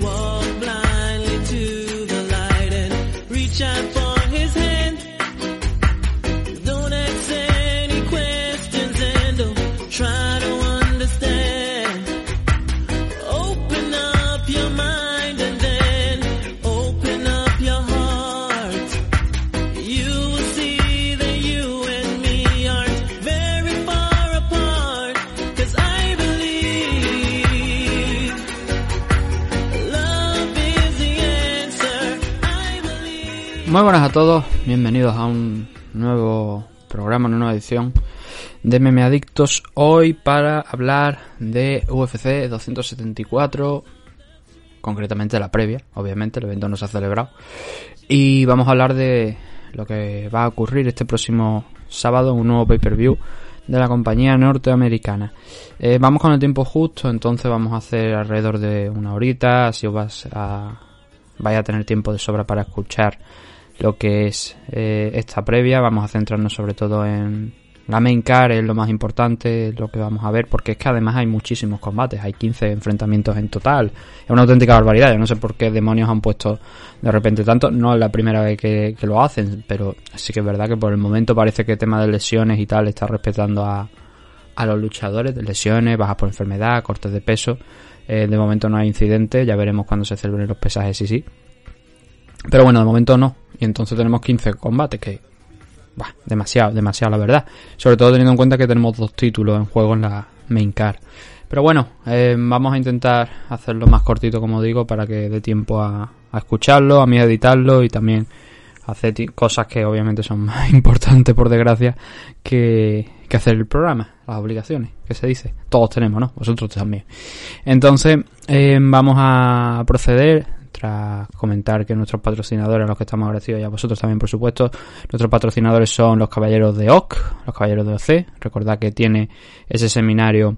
Walk blindly to the light and reach out for Muy buenas a todos, bienvenidos a un nuevo programa, una nueva edición de Meme Adictos. Hoy para hablar de UFC 274, concretamente la previa, obviamente, el evento no se ha celebrado. Y vamos a hablar de lo que va a ocurrir este próximo sábado, un nuevo pay-per-view de la compañía norteamericana. Eh, vamos con el tiempo justo, entonces vamos a hacer alrededor de una horita, así os vas a, vaya a tener tiempo de sobra para escuchar lo que es eh, esta previa. Vamos a centrarnos sobre todo en la main car, es lo más importante, lo que vamos a ver, porque es que además hay muchísimos combates, hay 15 enfrentamientos en total. Es una auténtica barbaridad, yo no sé por qué demonios han puesto de repente tanto, no es la primera vez que, lo hacen, pero sí que es verdad que por el momento parece que el tema de lesiones y tal está respetando a, a los luchadores, de lesiones, bajas por enfermedad, cortes de peso. Eh, de momento no hay incidentes, ya veremos cuando se celebren los pesajes, sí, sí. Pero bueno, de momento no. Y entonces tenemos 15 combates, que... Bah, demasiado, demasiado la verdad. Sobre todo teniendo en cuenta que tenemos dos títulos en juego en la main car. Pero bueno, eh, vamos a intentar hacerlo más cortito, como digo, para que dé tiempo a, escucharlo, a mí a editarlo y también hacer cosas que obviamente son más importantes, por desgracia, que, que hacer el programa, las obligaciones, que se dice. Todos tenemos, ¿no? Vosotros también. Entonces, eh, vamos a proceder tras comentar que nuestros patrocinadores, a los que estamos agradecidos y a vosotros también, por supuesto, nuestros patrocinadores son los caballeros de OC, los caballeros de OC. Recordad que tiene ese seminario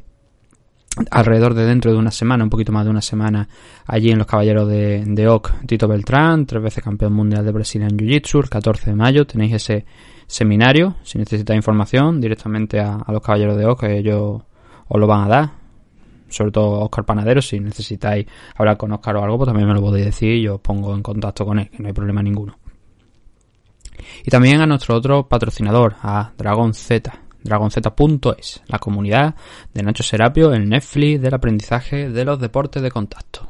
alrededor de dentro de una semana, un poquito más de una semana, allí en los caballeros de, de OC, Tito Beltrán, tres veces campeón mundial de Brasil en Jiu-Jitsu, el 14 de mayo tenéis ese seminario, si necesitáis información, directamente a, a los caballeros de OC, ellos os lo van a dar, sobre todo Oscar Panadero, si necesitáis hablar con Oscar o algo, pues también me lo podéis decir y yo os pongo en contacto con él, que no hay problema ninguno. Y también a nuestro otro patrocinador, a Dragon Z, dragonz.es, la comunidad de Nacho Serapio, el Netflix del aprendizaje de los deportes de contacto.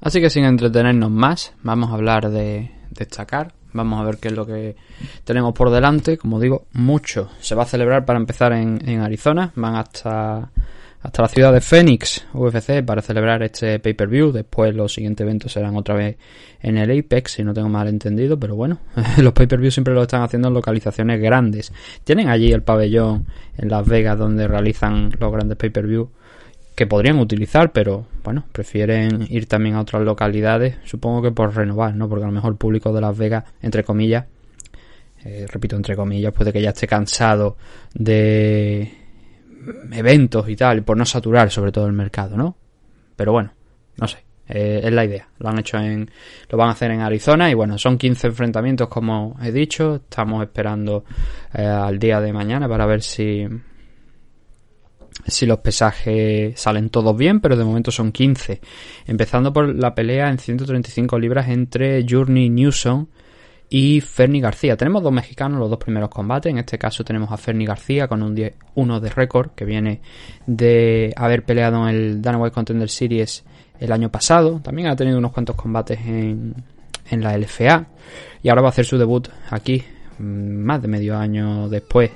Así que sin entretenernos más, vamos a hablar de destacar. Vamos a ver qué es lo que tenemos por delante. Como digo, mucho se va a celebrar para empezar en, en Arizona. Van hasta, hasta la ciudad de Phoenix, UFC, para celebrar este pay-per-view. Después los siguientes eventos serán otra vez en el Apex, si no tengo mal entendido. Pero bueno, los pay-per-view siempre lo están haciendo en localizaciones grandes. Tienen allí el pabellón en Las Vegas donde realizan los grandes pay-per-view que podrían utilizar, pero bueno, prefieren ir también a otras localidades, supongo que por renovar, ¿no? Porque a lo mejor el público de Las Vegas, entre comillas, eh, repito, entre comillas, puede que ya esté cansado de eventos y tal, por no saturar sobre todo el mercado, ¿no? Pero bueno, no sé, eh, es la idea. Lo han hecho en, lo van a hacer en Arizona y bueno, son 15 enfrentamientos como he dicho. Estamos esperando eh, al día de mañana para ver si si los pesajes salen todos bien, pero de momento son 15. Empezando por la pelea en 135 libras entre Journey Newsom y Fernie García. Tenemos dos mexicanos los dos primeros combates. En este caso tenemos a Fernie García con un 1 de récord que viene de haber peleado en el Dana White Contender Series el año pasado. También ha tenido unos cuantos combates en, en la LFA. Y ahora va a hacer su debut aquí, más de medio año después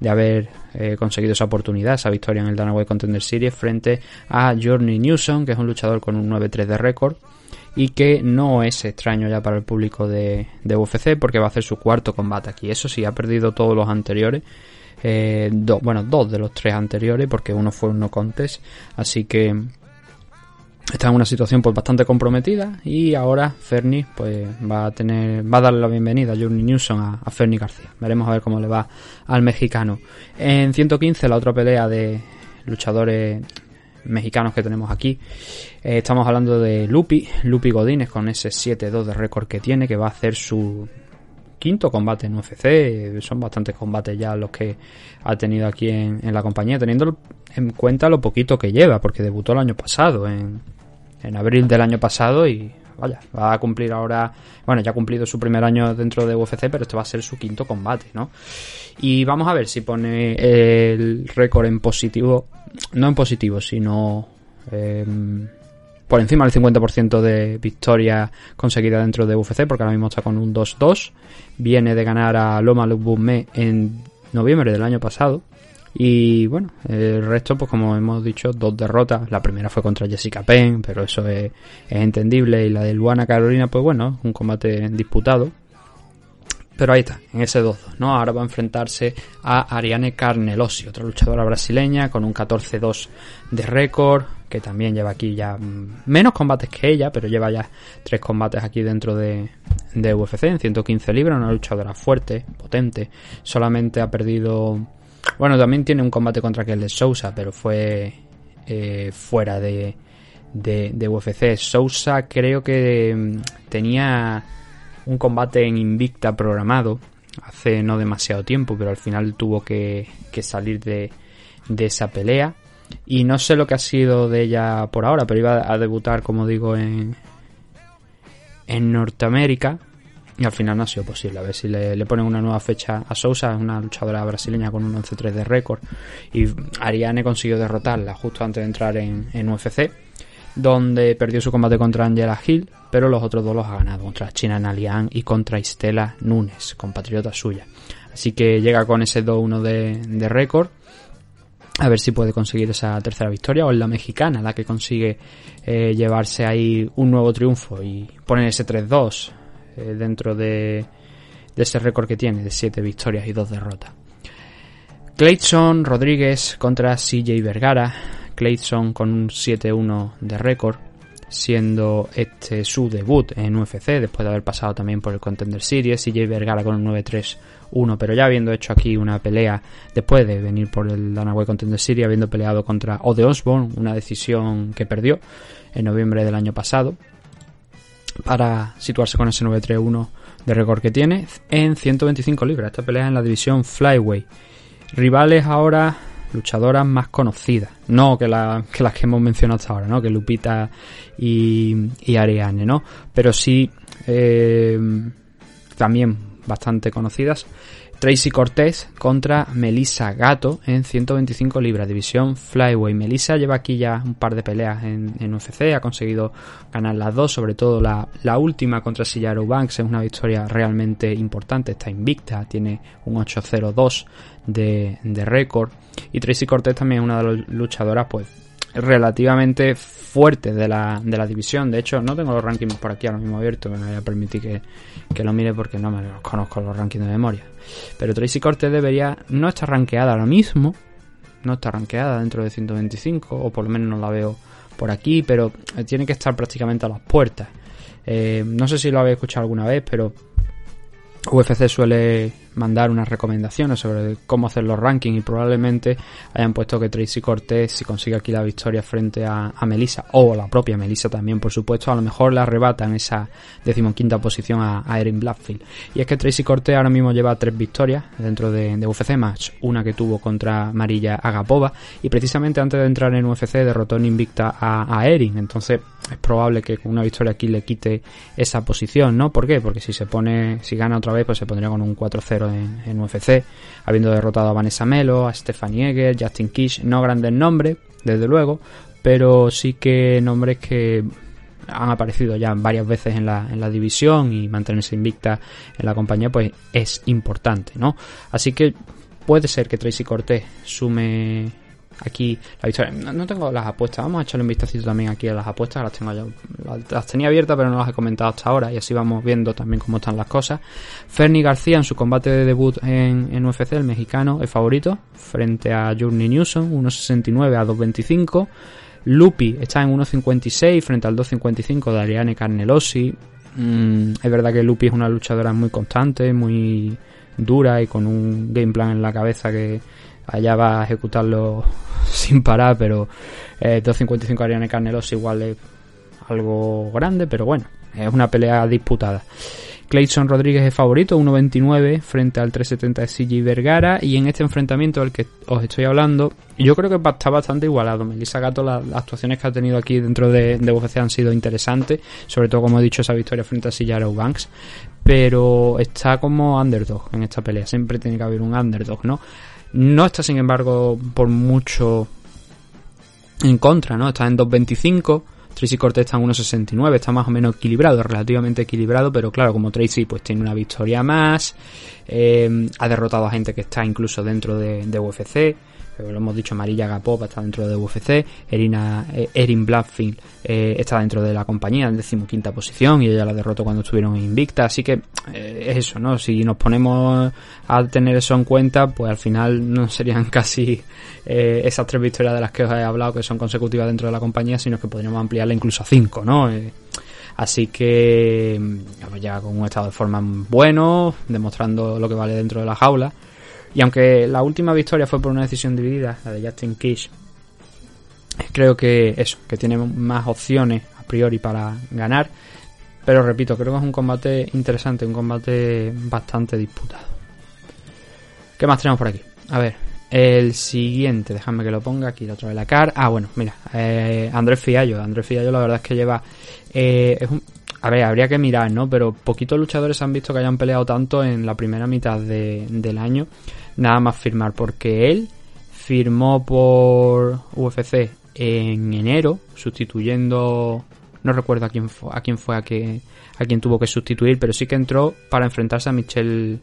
de haber eh, conseguido esa oportunidad, esa victoria en el Dana White Contender Series frente a Journey Newsom, que es un luchador con un 9-3 de récord y que no es extraño ya para el público de, UFC porque va a hacer su cuarto combate aquí. Eso sí, ha perdido todos los anteriores. Eh, do- bueno, dos de los tres anteriores porque uno fue un no contest. Así que está en una situación pues bastante comprometida y ahora Fernie pues va a tener va a darle la bienvenida a Journey Newsom a, a Fernie García veremos a ver cómo le va al mexicano en 115 la otra pelea de luchadores mexicanos que tenemos aquí eh, estamos hablando de Lupi Lupi Godínez con ese 7-2 de récord que tiene que va a hacer su quinto combate en UFC. Son bastantes combates ya los que ha tenido aquí en, en la compañía, teniendo en cuenta lo poquito que lleva, porque debutó el año pasado, en, en abril del año pasado y vaya, va a cumplir ahora, bueno, ya ha cumplido su primer año dentro de UFC, pero este va a ser su quinto combate, ¿no? Y vamos a ver si pone el récord en positivo, no en positivo, sino... em, por encima del 50% de victoria conseguida dentro de UFC, porque ahora mismo está con un 2-2. Viene de ganar a Loma Lubumé en noviembre del año pasado. Y bueno, el resto, pues como hemos dicho, dos derrotas. La primera fue contra Jessica Penn, pero eso es, entendible. Y la de Luana Carolina, pues bueno, un combate disputado. Pero ahí está, en ese 2 ¿no? Ahora va a enfrentarse a Ariane Carnelosi, otra luchadora brasileña con un 14-2 de récord, que también lleva aquí ya mm, menos combates que ella, pero lleva ya tres combates aquí dentro de, de UFC en 115 libras, una luchadora fuerte, potente, solamente ha perdido... Bueno, también tiene un combate contra Kelly Sousa, pero fue eh, fuera de, de, de UFC. Sousa creo que mm, tenía un combate en Invicta programado hace no demasiado tiempo, pero al final tuvo que, que salir de, de esa pelea. Y no sé lo que ha sido de ella por ahora, pero iba a debutar, como digo, en, en Norteamérica. Y al final no ha sido posible. A ver si le, ponen una nueva fecha a Sousa, una luchadora brasileña con un 11-3 de récord. Y Ariane consiguió derrotarla justo antes de entrar en, en UFC donde perdió su combate contra Angela Hill, pero los otros dos los ha ganado, contra China Nalian y contra Istela Nunes, compatriota suya. Así que llega con ese 2-1 de, de récord. A ver si puede conseguir esa tercera victoria o es la mexicana la que consigue eh, llevarse ahí un nuevo triunfo y poner ese 3-2 eh, dentro de, ese récord que tiene de 7 victorias y 2 derrotas. Clayton Rodríguez contra CJ Vergara. Clayton con un 7-1 de récord, siendo este su debut en UFC, después de haber pasado también por el Contender Series. CJ Vergara con un 9-3-1, pero ya habiendo hecho aquí una pelea después de venir por el Danaway Contender Series, habiendo peleado contra Ode Osborne, una decisión que perdió en noviembre del año pasado, para situarse con ese 9-3-1 de récord que tiene en 125 libras. Esta pelea en la división Flyway. Rivales ahora luchadoras más conocidas, no que, la, que las que hemos mencionado hasta ahora, ¿no? Que Lupita y, Ariane, ¿no? Pero sí eh, también bastante conocidas. Tracy Cortés contra Melissa Gato en 125 libras, división Flyway. Melissa lleva aquí ya un par de peleas en, en UFC, ha conseguido ganar las dos, sobre todo la, la última contra Sillaro Banks es una victoria realmente importante, está invicta, tiene un 8-0-2 de, de récord. Y Tracy Cortés también es una de las luchadoras, pues, relativamente fuertes de la, de la división. De hecho, no tengo los rankings por aquí ahora mismo abiertos, me voy a permitir que, que lo mire porque no me los conozco los rankings de memoria. Pero Tracy Cortés debería no estar rankeada ahora mismo, no está rankeada dentro de 125, o por lo menos no la veo por aquí, pero tiene que estar prácticamente a las puertas. Eh, no sé si lo habéis escuchado alguna vez, pero UFC suele mandar unas recomendaciones sobre cómo hacer los rankings y probablemente hayan puesto que Tracy Cortés si consigue aquí la victoria frente a, a Melissa o la propia Melissa también por supuesto a lo mejor le arrebatan esa decimoquinta posición a, Erin Blackfield y es que Tracy Cortés ahora mismo lleva tres victorias dentro de, UFC match una que tuvo contra Marilla Agapova y precisamente antes de entrar en UFC derrotó en invicta a Erin entonces es probable que con una victoria aquí le quite esa posición, ¿no? ¿Por qué? Porque si se pone, si gana otra vez, pues se pondría con un 4-0 en, UFC, habiendo derrotado a Vanessa Melo, a Stephanie Eger, Justin Kish, no grandes nombres, desde luego, pero sí que nombres que han aparecido ya varias veces en la, en la división y mantenerse invicta en la compañía, pues es importante, ¿no? Así que puede ser que Tracy Cortés sume aquí la victoria. No, tengo las apuestas, vamos a echarle un vistacito también aquí a las apuestas, las tengo ya, las, tenía abiertas pero no las he comentado hasta ahora y así vamos viendo también cómo están las cosas. Fernie García en su combate de debut en, en UFC, el mexicano, es favorito, frente a Journey Newsom, 1.69 a 2.25. Lupi está en 1.56 frente al 2.55 de Ariane Carnelosi. Mm, es verdad que Lupi es una luchadora muy constante, muy dura y con un game plan en la cabeza que allá va a ejecutarlo sin parar, pero eh, 2.55 Ariane Carnelosi igual es algo grande, pero bueno, es una pelea disputada. Clayson Rodríguez es favorito, 1.29 frente al 3.70 de CG Vergara. Y en este enfrentamiento del que os estoy hablando, yo creo que está bastante igualado. Melissa Gato, las, las actuaciones que ha tenido aquí dentro de, de UFC han sido interesantes. Sobre todo, como he dicho, esa victoria frente a Sillaro Banks. Pero está como underdog en esta pelea. Siempre tiene que haber un underdog, ¿no? No está, sin embargo, por mucho en contra, ¿no? Está en 2.25. Tracy Cortez está en 1.69, está más o menos equilibrado, relativamente equilibrado, pero claro, como Tracy pues tiene una victoria más, eh, ha derrotado a gente que está incluso dentro de, de UFC, lo hemos dicho, Marilla Gapop está dentro de UFC, Erina, eh, Erin Blackfield eh, está dentro de la compañía en decimoquinta posición y ella la derrotó cuando estuvieron invicta, así que eh, es eso, ¿no? Si nos ponemos a tener eso en cuenta, pues al final no serían casi esas tres victorias de las que os he hablado que son consecutivas dentro de la compañía, sino que podríamos ampliarla incluso a cinco, ¿no? Así que pues llega con un estado de forma bueno, demostrando lo que vale dentro de la jaula. Y aunque la última victoria fue por una decisión dividida, la de Justin Kish, creo que eso, que tiene más opciones a priori para ganar. Pero repito, creo que es un combate interesante, un combate bastante disputado. ¿Qué más tenemos por aquí? A ver, el siguiente, déjame que lo ponga aquí, otra vez la car. Ah, bueno, mira, eh, Andrés Fiallo. Andrés Fiallo la verdad es que lleva... Eh, a ver, habría que mirar, ¿no? Pero poquitos luchadores han visto que hayan peleado tanto en la primera mitad de, del año. Nada más firmar, porque él firmó por UFC en enero, sustituyendo... No recuerdo a quién fue, a quién fue a, que, a quien tuvo que sustituir, pero sí que entró para enfrentarse a Michelle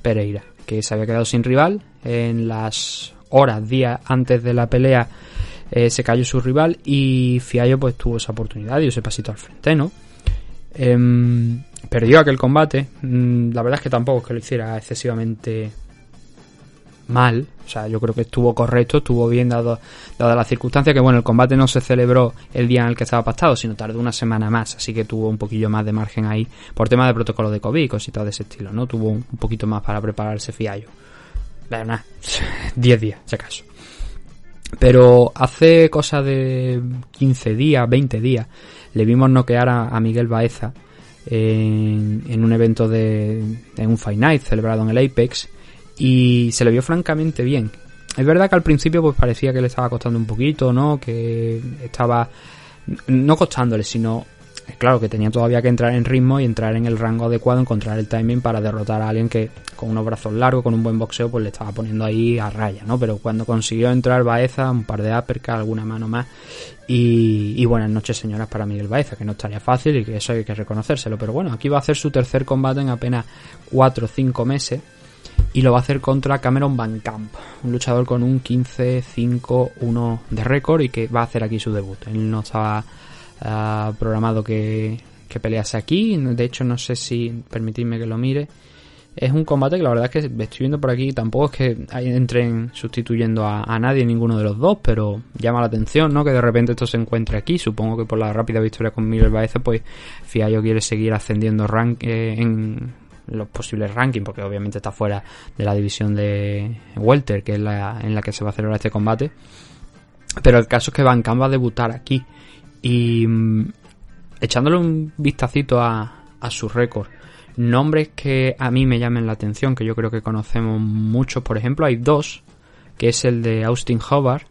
Pereira, que se había quedado sin rival. En las horas, días antes de la pelea, eh, se cayó su rival y Fiallo pues tuvo esa oportunidad y ese pasito al frente, ¿no? Em, perdió aquel combate. Mm, La verdad es que tampoco es que lo hiciera excesivamente mal. O sea, yo creo que estuvo correcto, estuvo bien dado, dada la circunstancia que bueno, el combate no se celebró el día en el que estaba pactado, sino tardó una semana más, así que tuvo un poquillo más de margen ahí por tema de protocolo de COVID y cositas de ese estilo, ¿no? Tuvo un, poquito más para prepararse Fiallo. Pero nada, 10 días, si acaso. Pero hace cosa de 15 días, 20 días, le vimos noquear a, a Miguel Baeza en, en un evento de en un Fight Night celebrado en el Apex y se le vio francamente bien. Es verdad que al principio pues parecía que le estaba costando un poquito, ¿no? Que estaba no costándole, sino claro que tenía todavía que entrar en ritmo y entrar en el rango adecuado, encontrar el timing para derrotar a alguien que con unos brazos largos, con un buen boxeo, pues le estaba poniendo ahí a raya, ¿no? Pero cuando consiguió entrar Baeza, un par de uppercuts, alguna mano más y, buenas noches señoras para Miguel Baeza, que no estaría fácil y que eso hay que reconocérselo, pero bueno, aquí va a hacer su tercer combate en apenas 4 o 5 meses y lo va a hacer contra Cameron Van Camp, un luchador con un 15-5-1 de récord y que va a hacer aquí su debut. Él no estaba uh, programado que, que, pelease aquí, de hecho no sé si permitidme que lo mire. Es un combate que la verdad es que estoy viendo por aquí, tampoco es que entren sustituyendo a, nadie ninguno de los dos, pero llama la atención, ¿no? Que de repente esto se encuentre aquí. Supongo que por la rápida victoria con Miguel Baeza, pues Fiallo quiere seguir ascendiendo rank eh, en los posibles rankings, porque obviamente está fuera de la división de Welter, que es la en la que se va a celebrar este combate. Pero el caso es que Van va a debutar aquí. Y mmm, echándole un vistacito a, a su récord, nombres que a mí me llamen la atención, que yo creo que conocemos muchos, por ejemplo, hay dos, que es el de Austin Hobart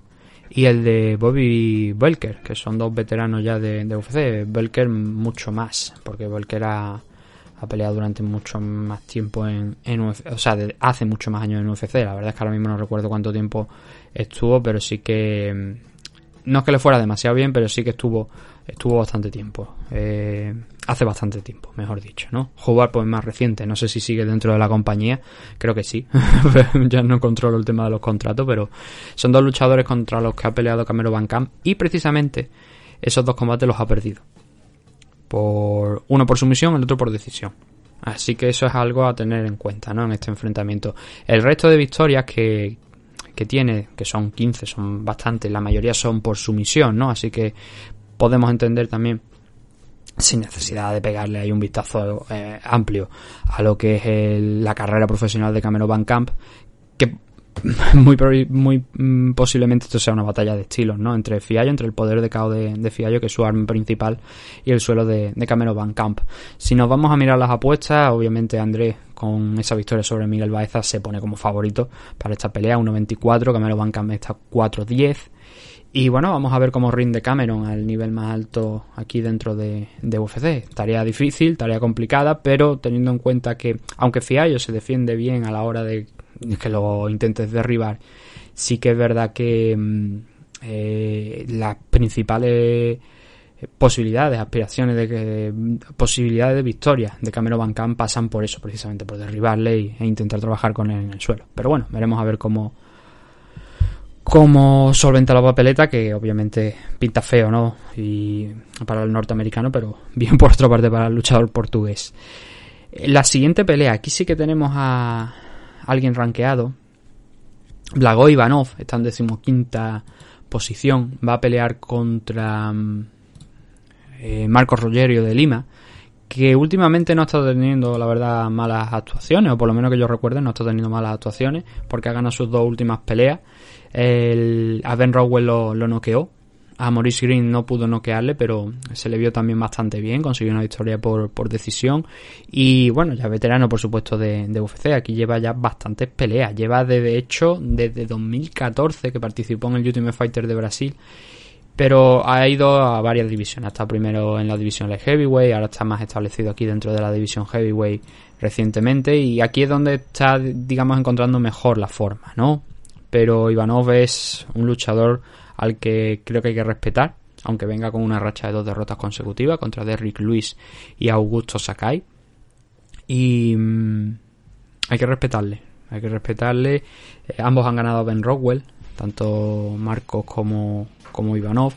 y el de Bobby Belker, que son dos veteranos ya de, de UFC. Belker mucho más, porque Belker ha, ha peleado durante mucho más tiempo en, en UFC, o sea, hace mucho más años en UFC. La verdad es que ahora mismo no recuerdo cuánto tiempo estuvo, pero sí que no es que le fuera demasiado bien, pero sí que estuvo estuvo bastante tiempo. Eh, hace bastante tiempo, mejor dicho, ¿no? Jugar pues más reciente, no sé si sigue dentro de la compañía, creo que sí. ya no controlo el tema de los contratos, pero son dos luchadores contra los que ha peleado Camero Van y precisamente esos dos combates los ha perdido. Por uno por sumisión, el otro por decisión. Así que eso es algo a tener en cuenta, ¿no? En este enfrentamiento. El resto de victorias que, que tiene, que son 15, son bastantes, la mayoría son por sumisión, ¿no? Así que podemos entender también sin necesidad de pegarle ahí un vistazo eh, amplio a lo que es la carrera profesional de Cameron Van Camp, muy, mm, posiblemente esto sea una batalla de estilos, ¿no? Entre Fiallo, entre el poder de caos de, Fiallo, que es su arma principal, y el suelo de, de Cameron Van Camp. Si nos vamos a mirar las apuestas, obviamente Andrés, con esa victoria sobre Miguel Baeza, se pone como favorito para esta pelea, 1.24, Cameron Van Camp está 4.10. Y bueno, vamos a ver cómo rinde Cameron al nivel más alto aquí dentro de, de UFC. Tarea difícil, tarea complicada, pero teniendo en cuenta que, aunque Fiallo se defiende bien a la hora de que lo intentes derribar, sí que es verdad que mm, eh, las principales posibilidades, aspiraciones de que posibilidades de victoria de Cameron Van Camp pasan por eso, precisamente por derribarle e intentar trabajar con él en el suelo. Pero bueno, veremos a ver cómo cómo solventa la papeleta, que obviamente pinta feo, ¿no? Y para el norteamericano, pero bien por otra parte para el luchador portugués. La siguiente pelea, aquí sí que tenemos a alguien rankeado. Blago Ivanov está en decimoquinta posición. Va a pelear contra eh, Marcos Rogerio de Lima. Que últimamente no estado teniendo, la verdad, malas actuaciones. O por lo menos que yo recuerde, no estado teniendo malas actuaciones. Porque ha ganado sus dos últimas peleas. El, a Ben Rowell lo, lo noqueó a Maurice Green no pudo noquearle, pero se le vio también bastante bien, consiguió una victoria por, por decisión. Y bueno, ya veterano, por supuesto, de, de, UFC, aquí lleva ya bastantes peleas. Lleva de, hecho desde 2014 que participó en el Ultimate Fighter de Brasil. Pero ha ido a varias divisiones. Está primero en la división Light Heavyweight, ahora está más establecido aquí dentro de la división Heavyweight recientemente. Y aquí es donde está, digamos, encontrando mejor la forma, ¿no? Pero Ivanov es un luchador al que creo que hay que respetar, aunque venga con una racha de dos derrotas consecutivas contra Derrick Lewis y Augusto Sakai. Y mm, hay que respetarle, hay que respetarle. Eh, ambos han ganado a Ben Rockwell, tanto Marcos como, como Ivanov.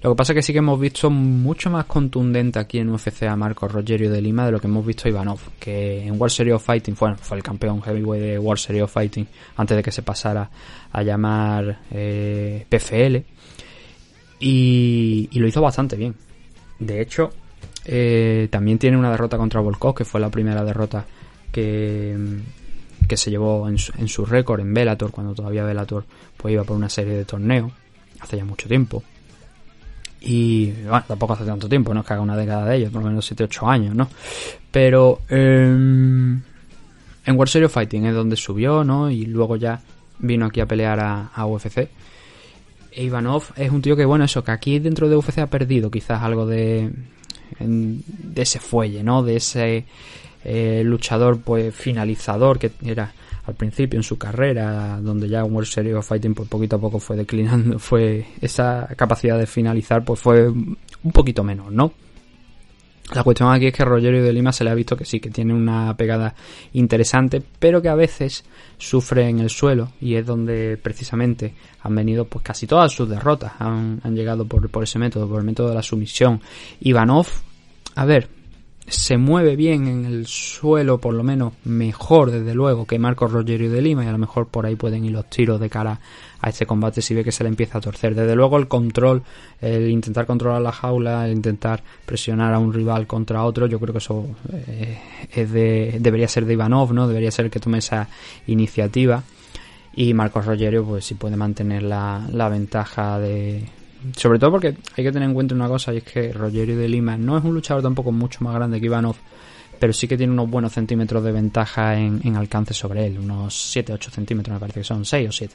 Lo que pasa es que sí que hemos visto mucho más contundente aquí en UFC a Marcos Rogerio de Lima de lo que hemos visto a Ivanov, que en World Series of Fighting fue, fue el campeón heavyweight de World Series of Fighting antes de que se pasara a llamar eh, PFL y, lo hizo bastante bien. De hecho, eh, también tiene una derrota contra Volkov, que fue la primera derrota que, que se llevó en su, en su récord en Bellator, cuando todavía Bellator pues iba por una serie de torneos hace ya mucho tiempo. Y bueno, tampoco hace tanto tiempo, no es que haga una década de ellos, por lo menos 7-8 años, ¿no? Pero eh, en World Series Fighting es donde subió, ¿no? Y luego ya vino aquí a pelear a, a UFC. E Ivanov es un tío que, bueno, eso, que aquí dentro de UFC ha perdido quizás algo de, de ese fuelle, ¿no? De ese eh, luchador, pues, finalizador que era al principio en su carrera, donde ya World Series of Fighting pues poquito a poco fue declinando, fue esa capacidad de finalizar pues fue un poquito menos, ¿no? La cuestión aquí es que Rogerio de Lima se le ha visto que sí, que tiene una pegada interesante, pero que a veces sufre en el suelo y es donde precisamente han venido pues casi todas sus derrotas, han, llegado por, por ese método, por el método de la sumisión. Ivanov, a ver, se mueve bien en el suelo, por lo menos mejor desde luego que Marcos Rogerio de Lima y a lo mejor por ahí pueden ir los tiros de cara a este combate si ve que se le empieza a torcer. Desde luego el control, el intentar controlar la jaula, el intentar presionar a un rival contra otro, yo creo que eso eh, es de, debería ser de Ivanov, ¿no? Debería ser que tome esa iniciativa y Marcos Rogerio pues si puede mantener la, la ventaja de sobre todo porque hay que tener en cuenta una cosa y es que Rogerio de Lima no es un luchador tampoco mucho más grande que Ivanov, pero sí que tiene unos buenos centímetros de ventaja en, alcance sobre él, unos 7-8 centímetros me parece que son, 6 o 7,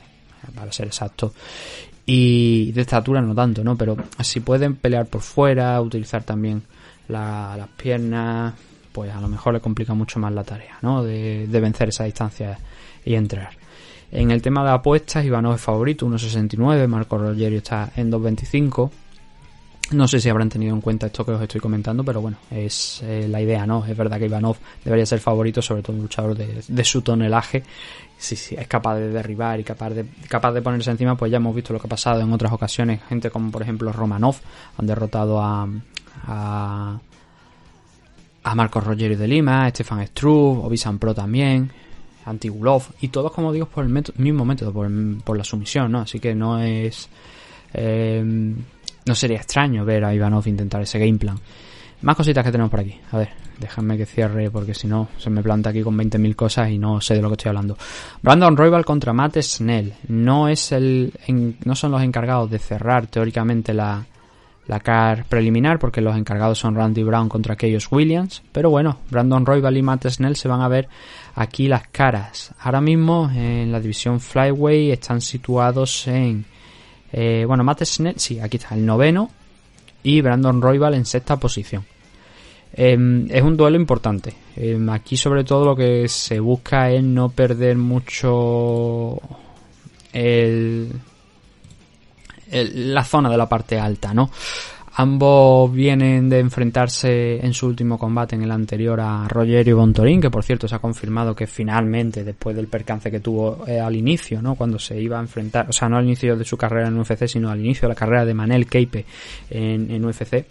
para ser exacto. Y de estatura no tanto, ¿no? Pero si pueden pelear por fuera, utilizar también la, las piernas, pues a lo mejor le complica mucho más la tarea, ¿no? De, de vencer esa distancia y entrar. En el tema de apuestas, Ivanov es favorito, 1.69, Marco Rogerio está en 2.25. No sé si habrán tenido en cuenta esto que os estoy comentando, pero bueno, es eh, la idea, ¿no? Es verdad que Ivanov debería ser favorito, sobre todo un luchador de, su tonelaje. Si es capaz de derribar y capaz de, capaz de ponerse encima, pues ya hemos visto lo que ha pasado en otras ocasiones. Gente como, por ejemplo, Romanov han derrotado a, a, a Marcos Rogerio de Lima, Stefan Struve, Obisan Pro también, Antigulov, y todos, como digo, por el mismo método, por, por la sumisión, ¿no? Así que no es. eh, no sería extraño ver a Ivanov intentar ese game plan. Más cositas que tenemos por aquí. A ver, déjame que cierre porque si no se me planta aquí con 20.000 cosas y no sé de lo que estoy hablando. Brandon Royal contra Matt Snell. No es el no son los encargados de cerrar teóricamente la la preliminar porque los encargados son Randy Brown contra Chaos Williams, pero bueno, Brandon Royal y Matt Snell se van a ver aquí las caras. Ahora mismo en la división Flyway están situados en eh, bueno, Matt Snell, sí, aquí está el noveno y Brandon Royal en sexta posición. Em, es un duelo importante. Em, aquí sobre todo lo que se busca es no perder mucho el, el- la zona de la parte alta, ¿no? Ambos vienen de enfrentarse en su último combate en el anterior a Rogerio Bontorín, que por cierto se ha confirmado que finalmente, después del percance que tuvo eh, al inicio, ¿no? Cuando se iba a enfrentar, o sea, no al inicio de su carrera en UFC, sino al inicio de la carrera de Manel Keipe en, en UFC,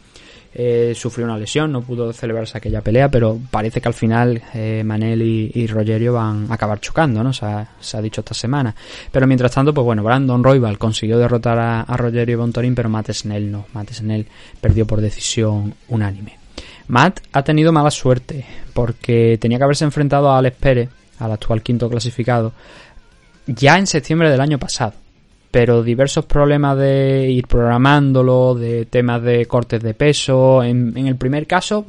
eh, sufrió una lesión, no pudo celebrarse aquella pelea, pero parece que al final eh, Manel y, Rogerio van a acabar chocando, ¿no? Se ha, dicho esta semana. Pero mientras tanto, pues bueno, Brandon Royal consiguió derrotar a, a Rogerio Bontorín, pero Matt Snell no. Matt Snell perdió por decisión unánime. Matt ha tenido mala suerte porque tenía que haberse enfrentado a Alex Pérez, al actual quinto clasificado, ya en septiembre del año pasado. Pero diversos problemas de ir programándolo, de temas de cortes de peso. En, el primer caso,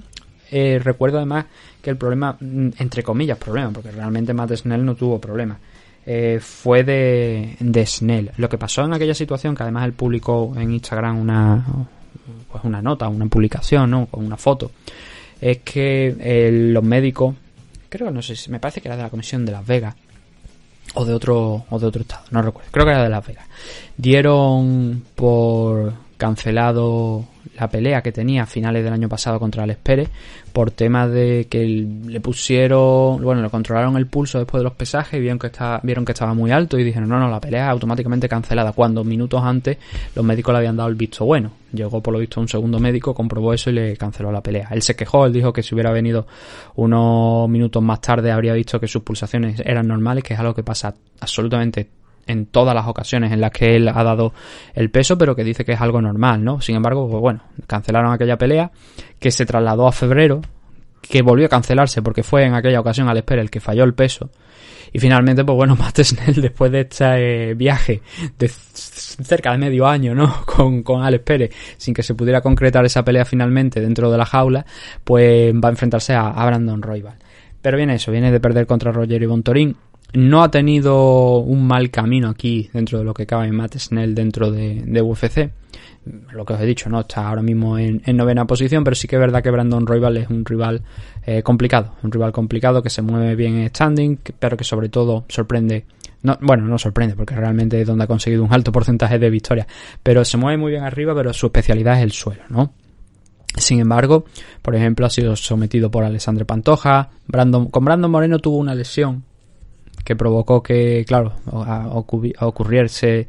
eh, recuerdo además que el problema, mm, entre comillas, problema, porque realmente Matt Snell no tuvo problema. eh, fue de, de Snell. Lo que pasó en aquella situación, que además él publicó en Instagram una, pues una nota, una publicación, ¿no? Con una foto, es que eh, los médicos, creo que no sé me parece que era de la Comisión de Las Vegas, o de otro o de otro estado, no recuerdo, creo que era de Las Vegas. Dieron por cancelado la pelea que tenía a finales del año pasado contra Alex Pérez por temas de que le pusieron, bueno, le controlaron el pulso después de los pesajes y vieron que estaba, vieron que estaba muy alto y dijeron, no, no, la pelea es automáticamente cancelada, cuando minutos antes los médicos le habían dado el visto bueno. Llegó por lo visto un segundo médico, comprobó eso y le canceló la pelea. Él se quejó, él dijo que si hubiera venido unos minutos más tarde habría visto que sus pulsaciones eran normales, que es algo que pasa absolutamente en todas las ocasiones en las que él ha dado el peso, pero que dice que es algo normal, ¿no? Sin embargo, pues bueno, cancelaron aquella pelea, que se trasladó a febrero, que volvió a cancelarse porque fue en aquella ocasión al Pérez el que falló el peso. Y finalmente, pues bueno, Matt Snell, después de este eh, viaje de cerca de medio año, ¿no? Con, con Alex Pérez, sin que se pudiera concretar esa pelea finalmente dentro de la jaula, pues va a enfrentarse a, Brandon Royal. Pero viene eso, viene de perder contra Roger y Bontorín. No ha tenido un mal camino aquí dentro de lo que cabe Matt Snell dentro de, UFC. Lo que os he dicho, no está ahora mismo en, en novena posición, pero sí que es verdad que Brandon Royal es un rival eh, complicado, un rival complicado que se mueve bien en standing, pero que sobre todo sorprende. No, bueno, no sorprende, porque realmente es donde ha conseguido un alto porcentaje de victorias, pero se mueve muy bien arriba, pero su especialidad es el suelo, ¿no? Sin embargo, por ejemplo, ha sido sometido por Alessandro Pantoja. Brandon, con Brandon Moreno tuvo una lesión que provocó que, claro, ocurriese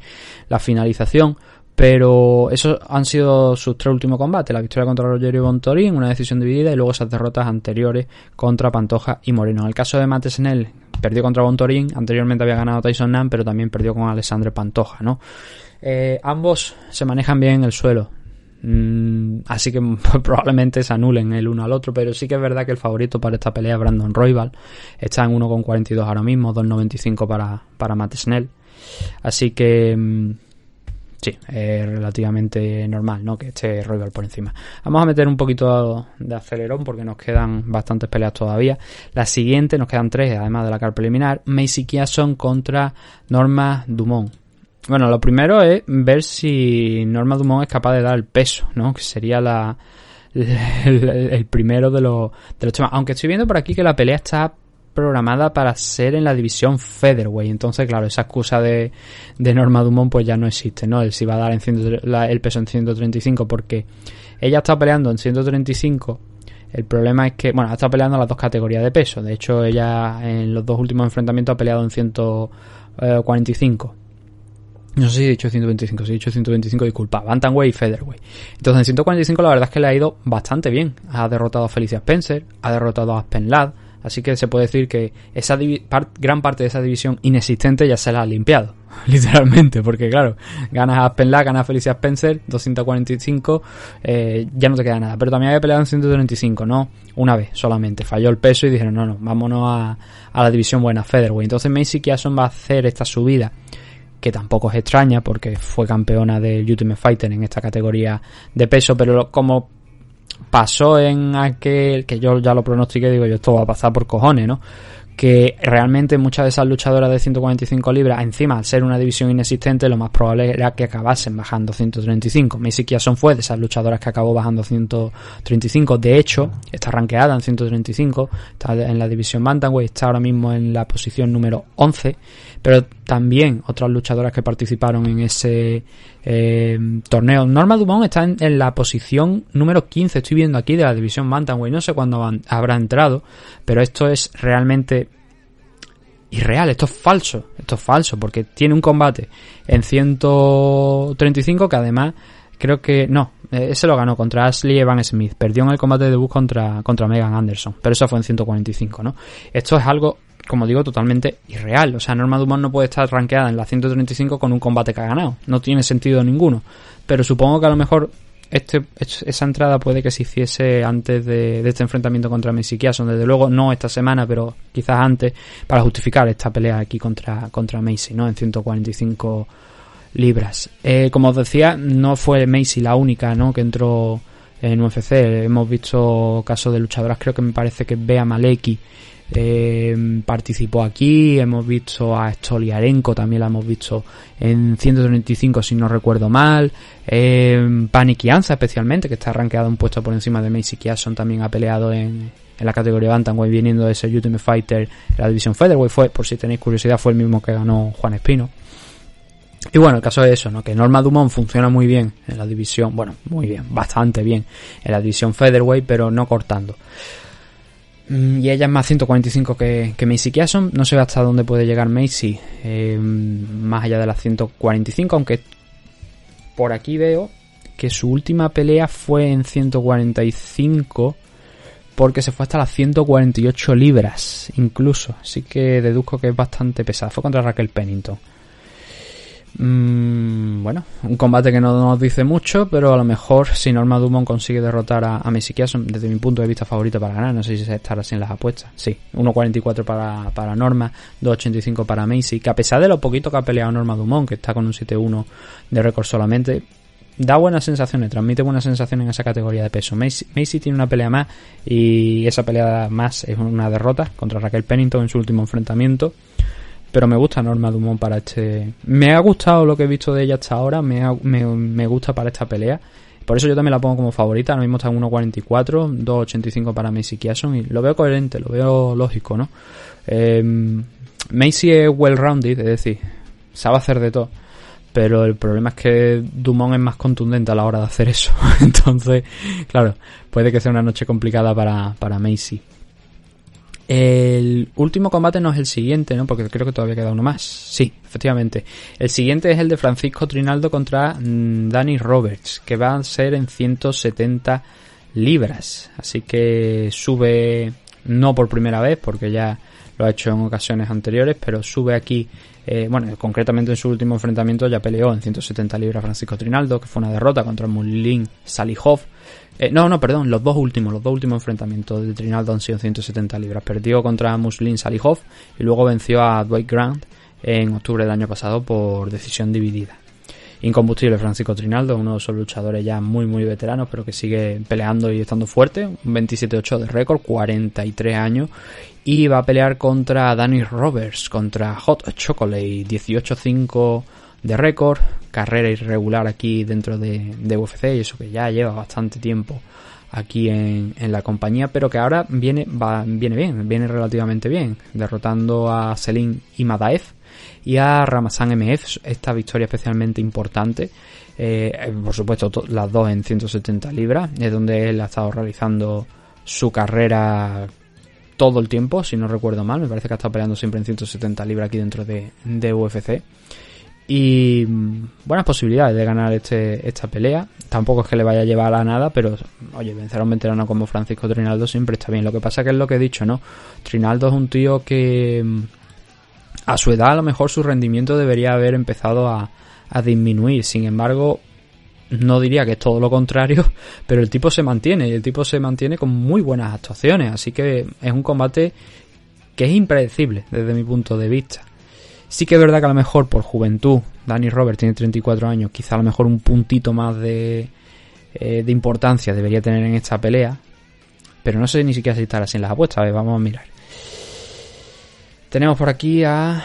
la finalización. Pero esos han sido sus tres últimos combates. La victoria contra Rogerio Bontorín, una decisión dividida, y luego esas derrotas anteriores contra Pantoja y Moreno. En el caso de Matt Snell, perdió contra Bontorín, anteriormente había ganado Tyson Nam, pero también perdió con Alessandro Pantoja, ¿no? Eh, ambos se manejan bien en el suelo. Mm, así que probablemente se anulen el uno al otro, pero sí que es verdad que el favorito para esta pelea es Brandon Royal. Está en 1,42 ahora mismo, 2,95 para, para Matt Snell. Así que mm, sí, es relativamente normal, ¿no? Que esté Royal por encima. Vamos a meter un poquito de acelerón porque nos quedan bastantes peleas todavía. La siguiente, nos quedan tres, además de la car preliminar. Macy Kiason contra Norma Dumont. Bueno, lo primero es ver si Norma Dumont es capaz de dar el peso, ¿no? Que sería la, el, el primero de los, de los temas. Aunque estoy viendo por aquí que la pelea está programada para ser en la división featherweight. Entonces, claro, esa excusa de, de Norma Dumont pues ya no existe, ¿no? Él si va a dar en 100 la- el peso en 135 porque ella está peleando en 135. El problema es que, bueno, ha estado peleando las dos categorías de peso. De hecho, ella en los dos últimos enfrentamientos ha peleado en 145. No sé si he dicho 125, si he dicho 125, disculpa. Bantamweight y Featherweight. Entonces en 145 la verdad es que le ha ido bastante bien. Ha derrotado a Felicia Spencer, ha derrotado a Aspen Ladd. Así que se puede decir que esa gran parte de esa división inexistente ya se la ha limpiado. Literalmente, porque claro, ganas a Aspen Ladd, ganas a Felicia Spencer, 245, eh, ya no te queda nada. Pero también había peleado en 135, no una vez solamente. Falló el peso y dijeron, no, no, vámonos a, a la división buena, Featherweight. Entonces Macy Kiason va a hacer esta subida que tampoco es extraña porque fue campeona del Ultimate Fighter en esta categoría de peso, pero como pasó en aquel que yo ya lo pronostiqué, digo yo, esto va a pasar por cojones, ¿no? Que realmente muchas de esas luchadoras de 145 libras, encima al ser una división inexistente, lo más probable era que acabasen bajando 135. Macy Kiason fue de esas luchadoras que acabó bajando 135. De hecho, está rankeada en 135, está en la división Bantamweight, está ahora mismo en la posición número 11 pero también otras luchadoras que participaron en ese eh, torneo. Norma Dumont está en, la posición número 15, estoy viendo aquí de la división Bantamweight, no sé cuándo habrá entrado, pero esto es realmente irreal, esto es falso, esto es falso, porque tiene un combate en 135 que además creo que no, eh, ese lo ganó contra Ashley Evan Smith, perdió en el combate de debut contra, contra Megan Anderson, pero eso fue en 145, ¿no? Esto es algo, como digo, totalmente irreal, o sea, Norma Dumont no puede estar rankeada en la 135 con un combate que ha ganado, no tiene sentido ninguno, pero supongo que a lo mejor este, es- esa entrada puede que se hiciese antes de, de este enfrentamiento contra Messi Kiason. Desde luego no esta semana, pero quizás antes para justificar esta pelea aquí contra, contra Macy, ¿no? En 145 libras. Eh, como os decía, no fue Macy la única, ¿no? Que entró en UFC. Hemos visto casos de luchadoras, creo que me parece que Bea Maleki eh, participó aquí, hemos visto a Stoliarenko, también la hemos visto en 135 si no recuerdo mal, eh, Pani Kianza especialmente, que está rankeado un puesto por encima de Macy Kiason, también ha peleado en, en la categoría Bantamweight viniendo de ese Ultimate Fighter la división Featherweight, fue, por si tenéis curiosidad, fue el mismo que ganó Juan Espino. Y bueno, el caso es eso, ¿no? Que Norma Dumont funciona muy bien en la división, bueno, muy bien, bastante bien en la división Featherweight, pero no cortando. Mm, Y ella es más 145 que, que Macy Kiason. No sé hasta dónde puede llegar Macy, eh, más allá de las 145, aunque por aquí veo que su última pelea fue en 145 porque se fue hasta las 148 libras incluso. Así que deduzco que es bastante pesada. Fue contra Raquel Pennington. Mm, bueno, un combate que no nos dice mucho, pero a lo mejor si Norma Dumont consigue derrotar a, a Macy Kiason, desde mi punto de vista favorito para ganar, no sé si se estará en las apuestas. Sí, 1.44 para, para Norma, 2.85 para Macy, que a pesar de lo poquito que ha peleado Norma Dumont, que está con un 7-1 de récord solamente, da buenas sensaciones, transmite buenas sensaciones en esa categoría de peso. Macy, Macy tiene una pelea más y esa pelea más es una derrota contra Raquel Pennington en su último enfrentamiento pero me gusta Norma Dumont para este. Me ha gustado lo que he visto de ella hasta ahora, me, me, me gusta para esta pelea. Por eso yo también la pongo como favorita. Ahora mismo está en 1.44, 2.85 para Macy Kiason y lo veo coherente, lo veo lógico, ¿no? Eh, Macy es well-rounded, es decir, sabe hacer de todo. Pero el problema es que Dumont es más contundente a la hora de hacer eso. Entonces, claro, puede que sea una noche complicada para, para Macy. El último combate no es el siguiente, ¿no? Porque creo que todavía queda uno más. Sí, efectivamente. El siguiente es el de Francisco Trinaldo contra mm, Danny Roberts, que va a ser en 170 libras. Así que sube, no por primera vez, porque ya lo ha hecho en ocasiones anteriores, pero sube aquí, eh, bueno, concretamente en su último enfrentamiento ya peleó en 170 libras Francisco Trinaldo, que fue una derrota contra Mulin Salihov. Eh, no, no, perdón, los dos últimos, los dos últimos enfrentamientos de Trinaldo han sido en 170 libras. Perdió contra Muslin Salihov y luego venció a Dwight Grant en octubre del año pasado por decisión dividida. Incombustible Francisco Trinaldo, uno de esos luchadores ya muy muy veteranos, pero que sigue peleando y estando fuerte, un 27-8 de récord, 43 años, y va a pelear contra Danny Roberts, contra Hot Chocolate, 18-5 de récord, carrera irregular aquí dentro de, UFC, y eso que ya lleva bastante tiempo aquí en, en la compañía, pero que ahora viene, va, viene bien, viene relativamente bien, derrotando a Selim Imadaev y a Ramazan MF, esta victoria especialmente importante. Eh, por supuesto, to- las dos en 170 libras, es donde él ha estado realizando su carrera todo el tiempo, si no recuerdo mal. Me parece que ha estado peleando siempre en 170 libras aquí dentro de, de UFC. Y mm, buenas posibilidades de ganar este, esta pelea. Tampoco es que le vaya a llevar a nada, pero oye, vencer a un veterano como Francisco Trinaldo siempre está bien. Lo que pasa que es lo que he dicho, ¿no? Trinaldo es un tío que mm, a su edad a lo mejor su rendimiento debería haber empezado a, a disminuir. Sin embargo, no diría que es todo lo contrario, pero el tipo se mantiene y el tipo se mantiene con muy buenas actuaciones. Así que es un combate que es impredecible desde mi punto de vista. Sí que es verdad que a lo mejor por juventud, Danny Robert tiene 34 años, quizá a lo mejor un puntito más de, eh, de importancia debería tener en esta pelea, pero no sé ni siquiera si estará en las apuestas, a ver, vamos a mirar. Tenemos por aquí a...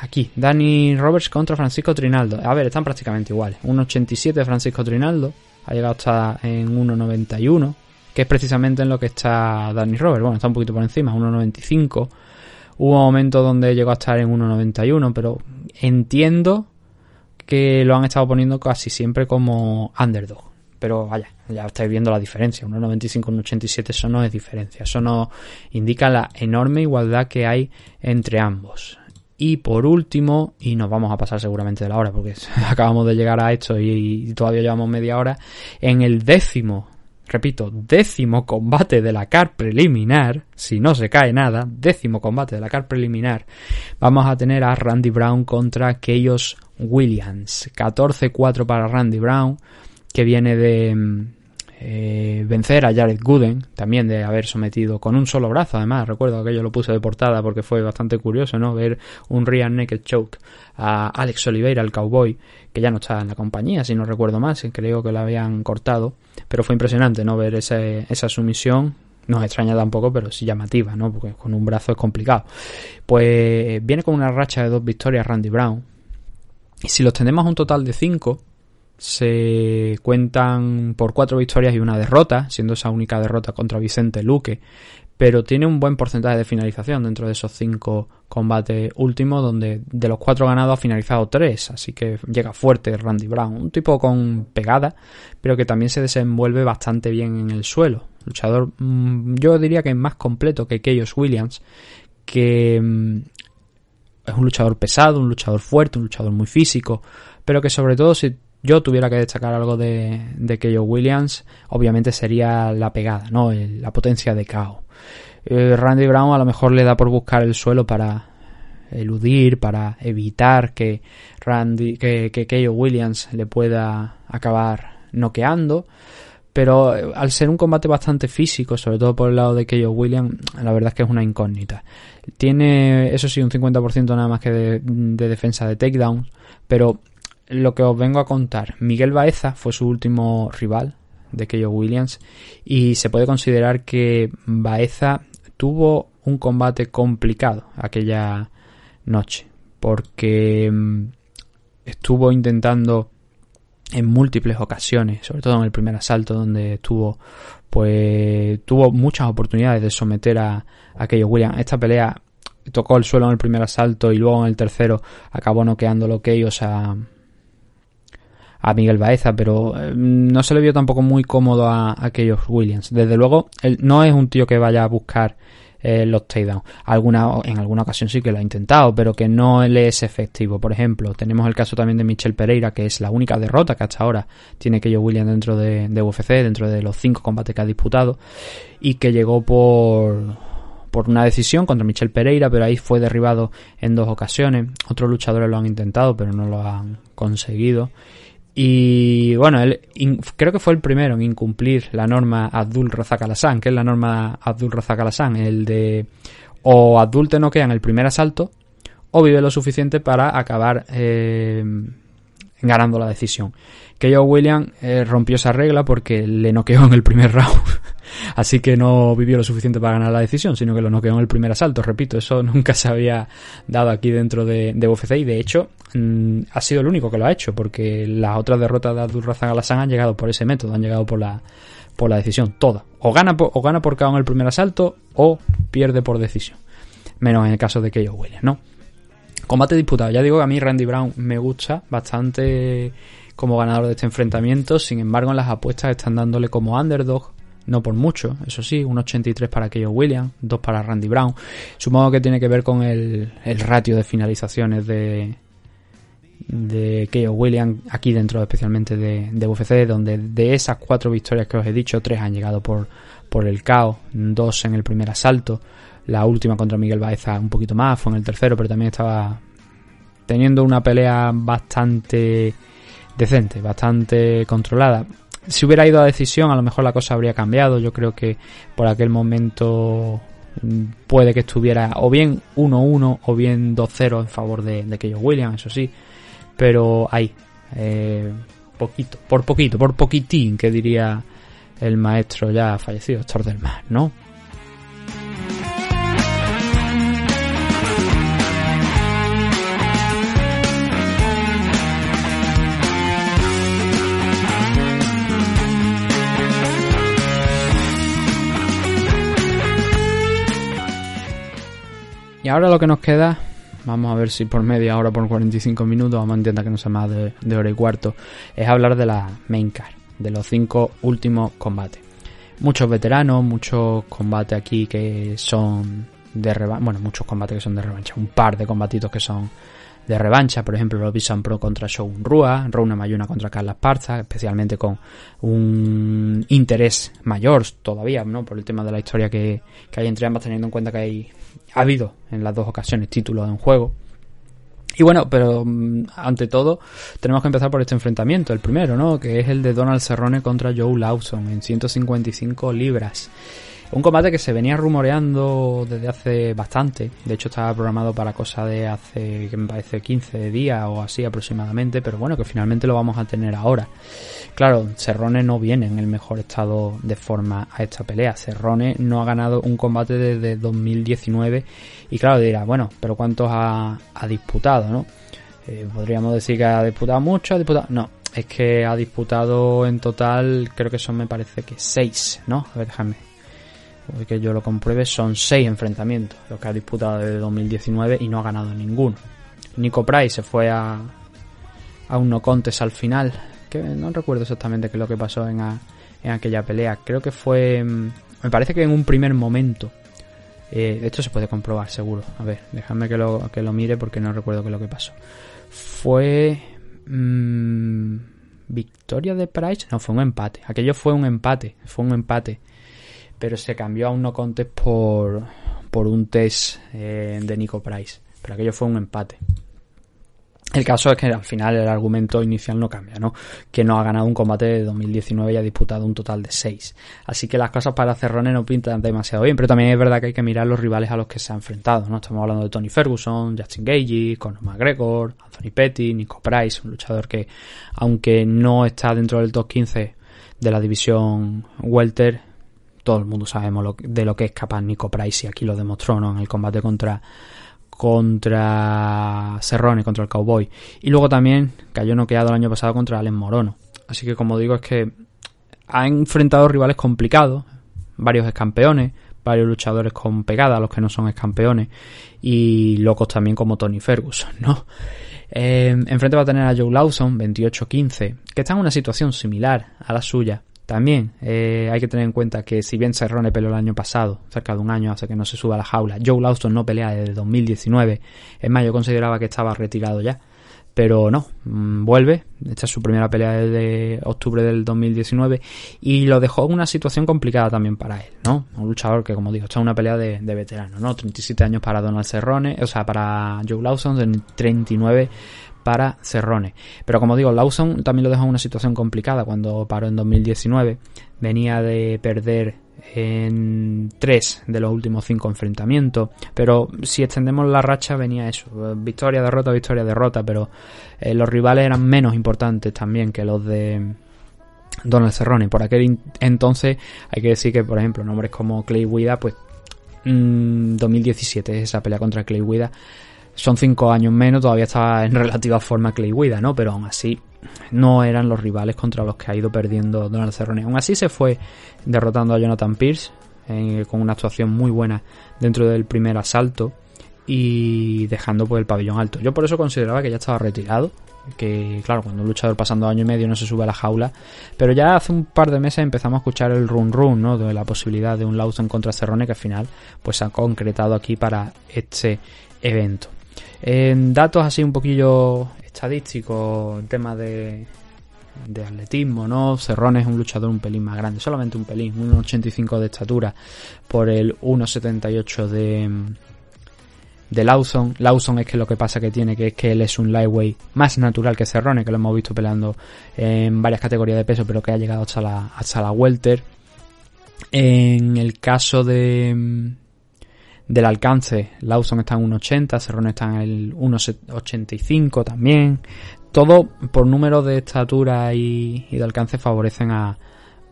Aquí, Danny Roberts contra Francisco Trinaldo. A ver, están prácticamente iguales. 1.87 de Francisco Trinaldo. Ha llegado hasta en 1.91. Que es precisamente en lo que está Danny Roberts. Bueno, está un poquito por encima, 1.95. Hubo momentos donde llegó a estar en 1.91, pero entiendo que lo han estado poniendo casi siempre como underdog. Pero vaya, ya estáis viendo la diferencia. 1.95, 1.87, eso no es diferencia. Eso no indica la enorme igualdad que hay entre ambos. Y por último, y nos vamos a pasar seguramente de la hora porque acabamos de llegar a esto y, y todavía llevamos media hora, en el décimo, repito, décimo combate de la CAR preliminar, si no se cae nada, décimo combate de la CAR preliminar, vamos a tener a Randy Brown contra Chaos Williams. 14-4 para Randy Brown, que viene de mm, eh, vencer a Jared Gooden, también de haber sometido con un solo brazo, además, recuerdo que yo lo puse de portada porque fue bastante curioso, ¿no? Ver un rear naked choke a Alex Oliveira, el cowboy, que ya no está en la compañía, si no recuerdo más, creo que lo habían cortado, pero fue impresionante, ¿no? Ver ese- esa sumisión, no es extraña tampoco, pero sí llamativa, ¿no? Porque con un brazo es complicado. Pues viene con una racha de dos victorias Randy Brown, y si los tenemos a un total de cinco, se cuentan por cuatro victorias y una derrota, siendo esa única derrota contra Vicente Luque, pero tiene un buen porcentaje de finalización dentro de esos cinco combates últimos, donde de los cuatro ganados ha finalizado tres, así que llega fuerte Randy Brown, un tipo con pegada, pero que también se desenvuelve bastante bien en el suelo. Luchador, mm, yo diría que es más completo que Chaos Williams, que mm, es un luchador pesado, un luchador fuerte, un luchador muy físico, pero que sobre todo si yo tuviera que destacar algo de, de Williams, obviamente sería la pegada, ¿no? El- la potencia de KO. Eh, Randy Brown a lo mejor le da por buscar el suelo para eludir, para evitar que Randy, que, que Keio Williams le pueda acabar noqueando. Pero eh, al ser un combate bastante físico, sobre todo por el lado de Keio Williams, la verdad es que es una incógnita. Tiene, eso sí, un 50% nada más que de, de defensa de takedowns, pero lo que os vengo a contar, Miguel Baeza fue su último rival de Keio Williams y se puede considerar que Baeza tuvo un combate complicado aquella noche porque mm, estuvo intentando en múltiples ocasiones, sobre todo en el primer asalto donde estuvo pues tuvo muchas oportunidades de someter a, a Keio Williams. Esta pelea tocó el suelo en el primer asalto y luego en el tercero acabó noqueando lo que ellos a, a Miguel Baeza, pero eh, no se le vio tampoco muy cómodo a, aquellos Williams. Desde luego, él no es un tío que vaya a buscar eh, los takedowns. Alguna, en alguna ocasión sí que lo ha intentado, pero que no le es efectivo. Por ejemplo, tenemos el caso también de Michel Pereira, que es la única derrota que hasta ahora tiene aquellos Williams dentro de, de UFC, dentro de los cinco combates que ha disputado, y que llegó por por una decisión contra Michel Pereira, pero ahí fue derribado en dos ocasiones. Otros luchadores lo han intentado, pero no lo han conseguido. Y bueno, él creo que fue el primero en incumplir la norma Abdul Razak Alasan, que es la norma Abdul Razak Alasan, el de o Abdul te noquea en el primer asalto o vive lo suficiente para acabar eh, ganando la decisión. Que yo William eh, rompió esa regla porque le noqueó en el primer round. Así que no vivió lo suficiente para ganar la decisión, sino que lo noqueó en el primer asalto. Repito, eso nunca se había dado aquí dentro de, de UFC y de hecho mm, ha sido el único que lo ha hecho porque las otras derrotas de Abdul Razak Alasan han llegado por ese método, han llegado por la por la decisión, toda. O gana por, o gana por KO en el primer asalto o pierde por decisión. Menos en el caso de Keio Williams, ¿no? Combate disputado. Ya digo que a mí Randy Brown me gusta bastante como ganador de este enfrentamiento. Sin embargo, en las apuestas están dándole como underdog. No por mucho, eso sí, un 83 para Keio Williams, 2 para Randy Brown. Supongo que tiene que ver con el, el ratio de finalizaciones de, de Keio Williams aquí dentro especialmente de, de UFC, donde de esas cuatro victorias que os he dicho, tres han llegado por, por el caos, dos en el primer asalto, la última contra Miguel Baeza un poquito más, fue en el tercero, pero también estaba teniendo una pelea bastante decente, bastante controlada. Si hubiera ido a decisión, a lo mejor la cosa habría cambiado. Yo creo que por aquel momento mm, puede que estuviera o bien 1-1 o bien 2-0 en favor de, de Keio Williams, eso sí. Pero ahí, eh, poquito, por poquito, por poquitín, que diría el maestro ya fallecido, Héctor del Mar, ¿no? Y ahora lo que nos queda, vamos a ver si por media hora, por 45 minutos, vamos a intentar que no sea más de, de hora y cuarto, es hablar de la main card, de los cinco últimos combates. Muchos veteranos, muchos combates aquí que son de revancha, bueno, muchos combates que son de revancha, un par de combatitos que son de revancha, por ejemplo, los Bisan Pro contra Shogun Rua, Runa Mayuna contra Carla Esparza, especialmente con un interés mayor todavía, ¿no? Por el tema de la historia que, que hay entre ambas, teniendo en cuenta que hay, ha habido en las dos ocasiones títulos en juego. Y bueno, pero mm, ante todo tenemos que empezar por este enfrentamiento, el primero, ¿no? Que es el de Donald Cerrone contra Joe Lawson en 155 libras. Un combate que se venía rumoreando desde hace bastante. De hecho, estaba programado para cosa de hace, que me parece, 15 días o así aproximadamente. Pero bueno, que finalmente lo vamos a tener ahora. Claro, Cerrone no viene en el mejor estado de forma a esta pelea. Cerrone no ha ganado un combate desde 2019. Y claro, dirá, bueno, pero ¿cuántos ha, disputado, no? Eh, podríamos decir que ha disputado mucho, ha disputado. No, es que ha disputado en total, creo que son, me parece que 6, ¿no? A ver, déjame que yo lo compruebe, son 6 enfrentamientos los que ha disputado desde 2019 y no ha ganado ninguno. Nico Price se fue a, a un no contest al final, que no recuerdo exactamente qué es lo que pasó en, en aquella pelea. Creo que fue, mm, me parece que en un primer momento. Eh, esto se puede comprobar, seguro. A ver, déjame que lo, que lo mire porque no recuerdo qué es lo que pasó. Fue. mm, ¿Victoria de Price? No, fue un empate. Aquello fue un empate. Fue un empate pero se cambió a un no contest por, por un test eh, de Nico Price. Pero aquello fue un empate. El caso es que al final el argumento inicial no cambia, ¿no? Que no ha ganado un combate de 2019 y ha disputado un total de 6. Así que las cosas para Cerrone no pintan demasiado bien, pero también es verdad que hay que mirar los rivales a los que se ha enfrentado, ¿no? Estamos hablando de Tony Ferguson, Justin Gagey, Conor McGregor, Anthony Petty, Nico Price, un luchador que, aunque no está dentro del top 15 de la división Welter, todo el mundo sabemos lo, de lo que es capaz Nico Price y aquí lo demostró ¿no? en el combate contra contra Cerrone, contra el Cowboy. Y luego también cayó noqueado el año pasado contra Alex Morono. Así que como digo es que ha enfrentado rivales complicados, varios campeones, varios luchadores con pegada, los que no son campeones, y locos también como Tony Ferguson, ¿no? Eh, enfrente va a tener a Joe Lawson, 28-15, que está en una situación similar a la suya. También eh, hay que tener en cuenta que si bien Cerrone peleó el año pasado, cerca de un año hace que no se suba a la jaula, Joe Lawson no pelea desde 2019. Es más, yo consideraba que estaba retirado ya. Pero no, mm, vuelve. Esta es su primera pelea desde octubre del 2019 y lo dejó en una situación complicada también para él, ¿no? Un luchador que, como digo, está en una pelea de, de veterano, ¿no? 37 años para Donald Cerrone, o sea, para Joe Lawson, 39 para Cerrone. Pero como digo, Lawson también lo dejó en una situación complicada cuando paró en 2019. Venía de perder en tres de los últimos cinco enfrentamientos. Pero si extendemos la racha venía eso. Victoria, derrota, victoria, derrota. Pero eh, los rivales eran menos importantes también que los de Donald Cerrone. Por aquel entonces hay que decir que, por ejemplo, nombres como Clay Guida, pues mm, 2017 esa pelea contra Clay Guida. Son cinco años menos, todavía estaba en relativa forma Clay Guida, ¿no? Pero aún así no eran los rivales contra los que ha ido perdiendo Donald Cerrone. Aún así se fue derrotando a Jonathan Pierce con una actuación muy buena dentro del primer asalto y dejando pues el pabellón alto. Yo por eso consideraba que ya estaba retirado, que claro, cuando un luchador pasando año y medio no se sube a la jaula, pero ya hace un par de meses empezamos a escuchar el run run, ¿no? De la posibilidad de un Lawson contra Cerrone que al final pues se ha concretado aquí para este evento. En datos así un poquillo estadísticos, en tema de, de atletismo, ¿no? Cerrone es un luchador un pelín más grande, solamente un pelín, 1,85 de estatura por el 1,78 de, de Lawson. Lawson es que lo que pasa que tiene, que es que él es un lightweight más natural que Cerrone, que lo hemos visto peleando en varias categorías de peso, pero que ha llegado hasta la, hasta la welter. En el caso de del alcance, Lawson está en 1.80, Cerrone está en el 1.85 también. Todo por número de estatura y, de alcance favorecen a,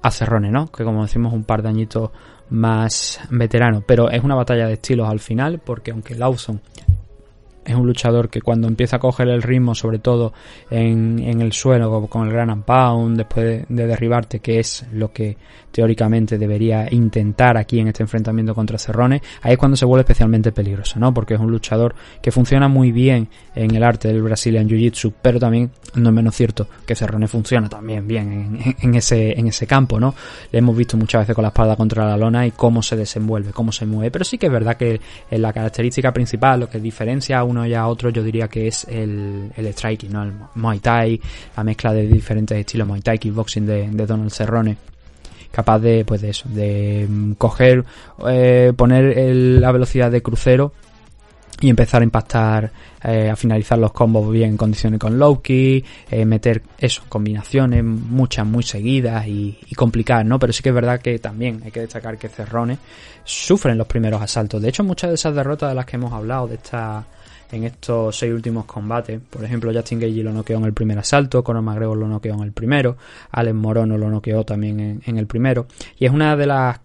a Cerrone, ¿no? Que como decimos un par de añitos más veterano. Pero es una batalla de estilos al final, porque aunque Lawson es un luchador que cuando empieza a coger el ritmo, sobre todo en, en el suelo, con el gran and después de, de, derribarte, que es lo que teóricamente debería intentar aquí en este enfrentamiento contra Cerrone, ahí es cuando se vuelve especialmente peligroso, ¿no? Porque es un luchador que funciona muy bien en el arte del Brazilian Jiu-Jitsu, pero también no es menos cierto que Cerrone funciona también bien en, ese, en ese campo, ¿no? Le hemos visto muchas veces con la espada contra la lona y cómo se desenvuelve, cómo se mueve, pero sí que es verdad que en la característica principal, lo que diferencia a uno y a otro, yo diría que es el, el striking, ¿no? El Muay Thai, la mezcla de diferentes estilos Muay Thai, kickboxing de, de Donald Cerrone capaz de pues de eso de coger eh, poner el, la velocidad de crucero y empezar a impactar eh, a finalizar los combos bien en condiciones con Loki eh, meter eso combinaciones muchas muy seguidas y, y complicar no pero sí que es verdad que también hay que destacar que Cerrone sufren los primeros asaltos de hecho muchas de esas derrotas de las que hemos hablado de esta en estos seis últimos combates. Por ejemplo, Justin Gage lo noqueó en el primer asalto, Conor McGregor lo noqueó en el primero, Alex Morono lo noqueó también en, en el primero. Y es una de las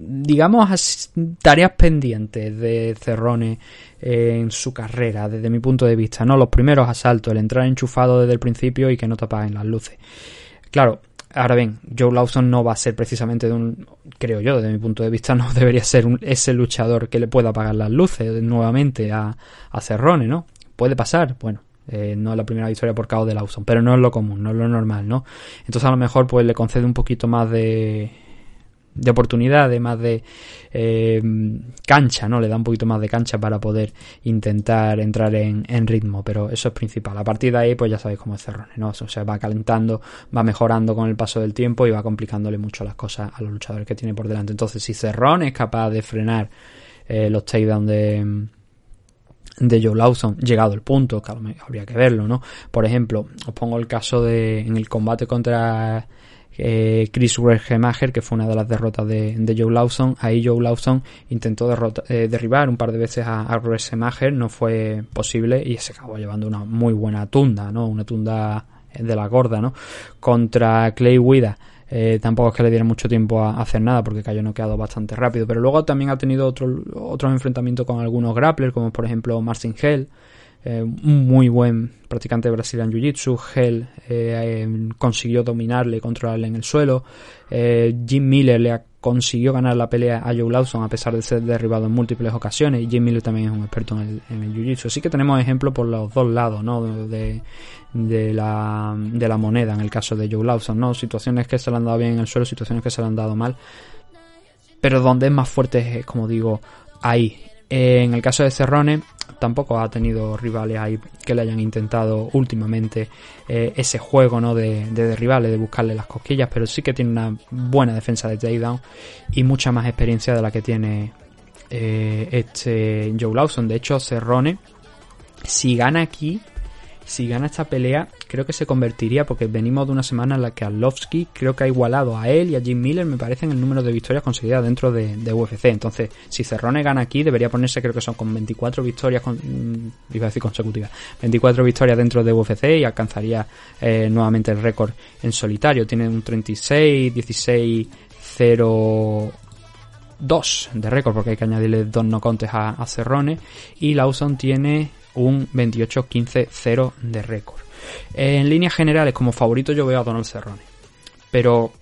digamos tareas pendientes de Cerrone en su carrera desde mi punto de vista no los primeros asaltos el entrar enchufado desde el principio y que no te apaguen las luces claro Ahora bien, Joe Lawson no va a ser precisamente de un, creo yo, desde mi punto de vista, no debería ser un, ese luchador que le pueda apagar las luces nuevamente a, a Cerrone, ¿no? Puede pasar, bueno, eh, no es la primera victoria por caos de Lawson, pero no es lo común, no es lo normal, ¿no? Entonces a lo mejor pues le concede un poquito más de, de oportunidad, de más de eh, cancha, ¿no? Le da un poquito más de cancha para poder intentar entrar en, en, ritmo, pero eso es principal. A partir de ahí, pues ya sabéis cómo es Cerrone, ¿no? O sea, va calentando, va mejorando con el paso del tiempo y va complicándole mucho las cosas a los luchadores que tiene por delante. Entonces, si Cerrone es capaz de frenar eh, los takedowns de de Joe Lawson, llegado el punto, que habría que verlo, ¿no? Por ejemplo, os pongo el caso de en el combate contra eh, Chris Wergemacher, que fue una de las derrotas de, Joe Lawson. Ahí Joe Lawson intentó derrota, eh, derribar un par de veces a, a no fue posible y se acabó llevando una muy buena tunda, ¿no? Una tunda de la gorda, ¿no? Contra Clay Wida. Eh, tampoco es que le diera mucho tiempo a, hacer nada porque cayó noqueado bastante rápido. Pero luego también ha tenido otros otros enfrentamientos con algunos grapplers, como por ejemplo Martin Hell, eh, un muy buen practicante de Brazilian Jiu-Jitsu. Hell eh, eh, consiguió dominarle y controlarle en el suelo. Eh, Jim Miller le consiguió ganar la pelea a Joe Lawson a pesar de ser derribado en múltiples ocasiones. Y Jim Miller también es un experto en el, el Jiu-Jitsu. Así que tenemos ejemplos por los dos lados ¿no? de, de, la, de la moneda en el caso de Joe Lawson. ¿no? Situaciones que se le han dado bien en el suelo, situaciones que se le han dado mal. Pero donde es más fuerte es, como digo, ahí. En el caso de Cerrone, tampoco ha tenido rivales ahí que le hayan intentado últimamente eh, ese juego ¿no? de, de derribarle, de buscarle las cosquillas, pero sí que tiene una buena defensa de takedown y mucha más experiencia de la que tiene eh, este Joe Lawson. De hecho, Cerrone, si gana aquí, si gana esta pelea, creo que se convertiría, porque venimos de una semana en la que Arlovsky creo que ha igualado a él y a Jim Miller, me parece, en el número de victorias conseguidas dentro de, UFC. Entonces, si Cerrone gana aquí, debería ponerse, creo que son con 24 victorias, con, iba a decir consecutivas, 24 victorias dentro de UFC y alcanzaría eh, nuevamente el récord en solitario. Tiene un 36, 16, 0. 2 de récord porque hay que añadirle dos no contes a, a Cerrone y Lawson tiene un 28-15-0 de récord. En líneas generales, como favorito yo veo a Donald Cerrone. Pero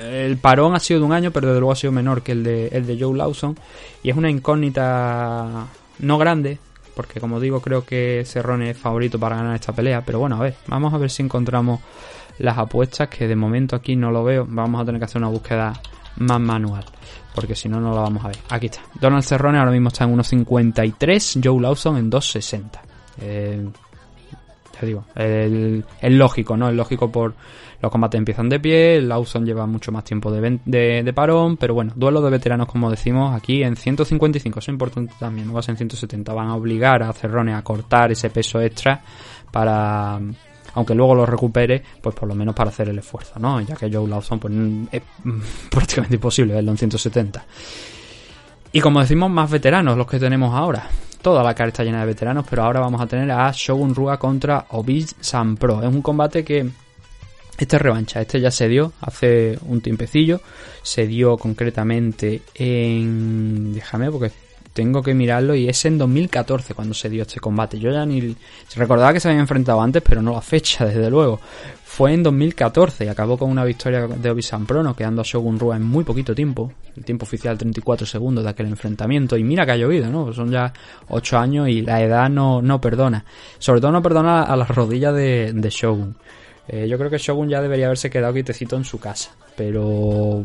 el parón ha sido de un año, pero desde luego ha sido menor que el de, el de Joe Lawson. Y es una incógnita no grande, porque como digo, creo que Cerrone es favorito para ganar esta pelea. Pero bueno, a ver, vamos a ver si encontramos las apuestas, que de momento aquí no lo veo. Vamos a tener que hacer una búsqueda más manual, porque si no, no la vamos a ver. Aquí está. Donald Cerrone ahora mismo está en 1.53, Joe Lawson en 2.60. Eh, ya digo, es lógico, ¿no? Es lógico por los combates empiezan de pie, Lawson lleva mucho más tiempo de, de, parón, pero bueno, duelo de veteranos como decimos aquí en 155, eso es importante también, no va a ser en 170, van a obligar a Cerrone a cortar ese peso extra para, aunque luego lo recupere, pues por lo menos para hacer el esfuerzo, ¿no? Ya que Joe Lawson pues mm, es mm, prácticamente imposible verlo en 170. Y como decimos, más veteranos los que tenemos ahora. Toda la cara está llena de veteranos, pero ahora vamos a tener a Shogun Rua contra Obi San Pro. Es un combate que este es revancha, este ya se dio hace un tiempecillo, se dio concretamente en... déjame porque tengo que mirarlo y es en 2014 cuando se dio este combate. Yo ya ni recordaba que se habían enfrentado antes, pero no la fecha, desde luego. Fue en 2014 y acabó con una victoria de Obi-San Prono, quedando a Shogun Rua en muy poquito tiempo. El tiempo oficial 34 segundos de aquel enfrentamiento. Y mira que ha llovido, ¿no? Son ya 8 años y la edad no, no perdona. Sobre todo no perdona a las rodillas de, de Shogun. Eh, yo creo que Shogun ya debería haberse quedado quietecito en su casa, pero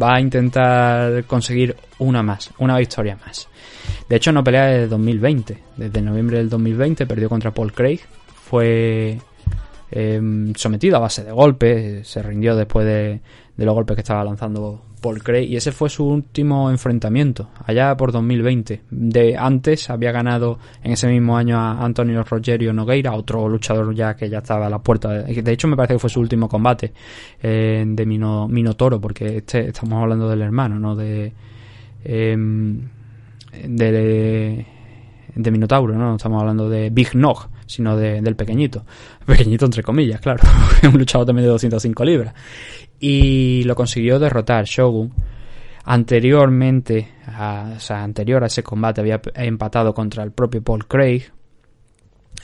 va a intentar conseguir una más, una victoria más. De hecho, no pelea desde 2020. Desde noviembre del 2020 perdió contra Paul Craig. Fue eh, sometido a base de golpes, se rindió después de, de los golpes que estaba lanzando Paul Craig y ese fue su último enfrentamiento, allá por 2020. De antes había ganado en ese mismo año a Antonio Rogerio Nogueira, otro luchador ya que ya estaba a la puerta. De, de hecho, me parece que fue su último combate eh, de Mino, Minotoro, porque este estamos hablando del hermano, no de. Eh, de, de Minotauro, ¿no? No estamos hablando de Big Nog, sino de, del pequeñito. Pequeñito entre comillas, claro. un luchador también de 205 libras. Y lo consiguió derrotar Shogun. Anteriormente, a, o sea, anterior a ese combate había empatado contra el propio Paul Craig.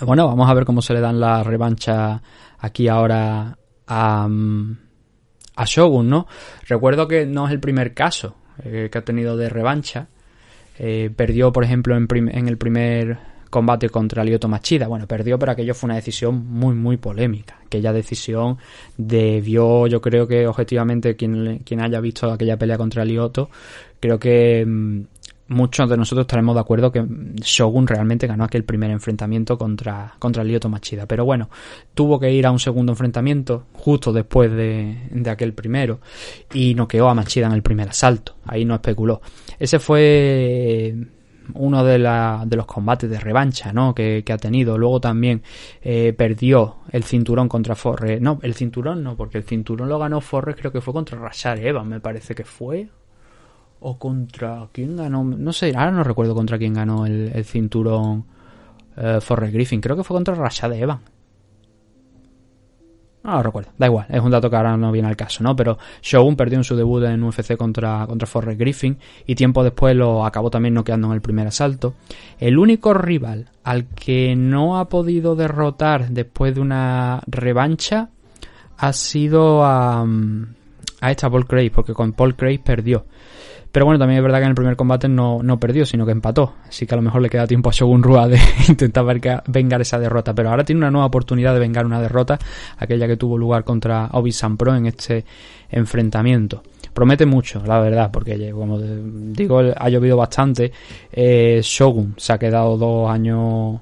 Bueno, vamos a ver cómo se le dan la revancha aquí ahora a, a Shogun, ¿no? Recuerdo que no es el primer caso eh, que ha tenido de revancha. Eh, perdió, por ejemplo, en, en, el primer combate contra Lyoto Machida. Bueno, perdió, pero aquello fue una decisión muy, muy polémica. Aquella decisión debió, yo creo que objetivamente, quien, quien haya visto aquella pelea contra Lyoto, creo que mmm, muchos de nosotros estaremos de acuerdo que Shogun realmente ganó aquel primer enfrentamiento contra, contra Lyoto Machida. Pero bueno, tuvo que ir a un segundo enfrentamiento justo después de, de aquel primero y noqueó a Machida en el primer asalto. Ahí no especuló. Ese fue uno de, la, de, los combates de revancha ¿no? que, que ha tenido. Luego también eh, perdió el cinturón contra Forrest. No, el cinturón no, porque el cinturón lo ganó Forrest, creo que fue contra Rashad Evans, me parece que fue. O contra. ¿Quién ganó? No sé, ahora no recuerdo contra quién ganó el, el cinturón eh, Forrest Griffin. Creo que fue contra Rashad Evans. No lo recuerdo, da igual, es un dato que ahora no viene al caso, ¿no? Pero Shogun perdió en su debut en UFC contra, contra Forrest Griffin y tiempo después lo acabó también noqueando en el primer asalto. El único rival al que no ha podido derrotar después de una revancha ha sido a, a esta Paul Craig, porque con Paul Craig perdió. Pero bueno, también es verdad que en el primer combate no, no perdió, sino que empató. Así que a lo mejor le queda tiempo a Shogun Rua de intentar vengar esa derrota. Pero ahora tiene una nueva oportunidad de vengar una derrota, aquella que tuvo lugar contra Obi San Pro en este enfrentamiento. Promete mucho, la verdad, porque como digo, ha llovido bastante. Eh, Shogun se ha quedado dos años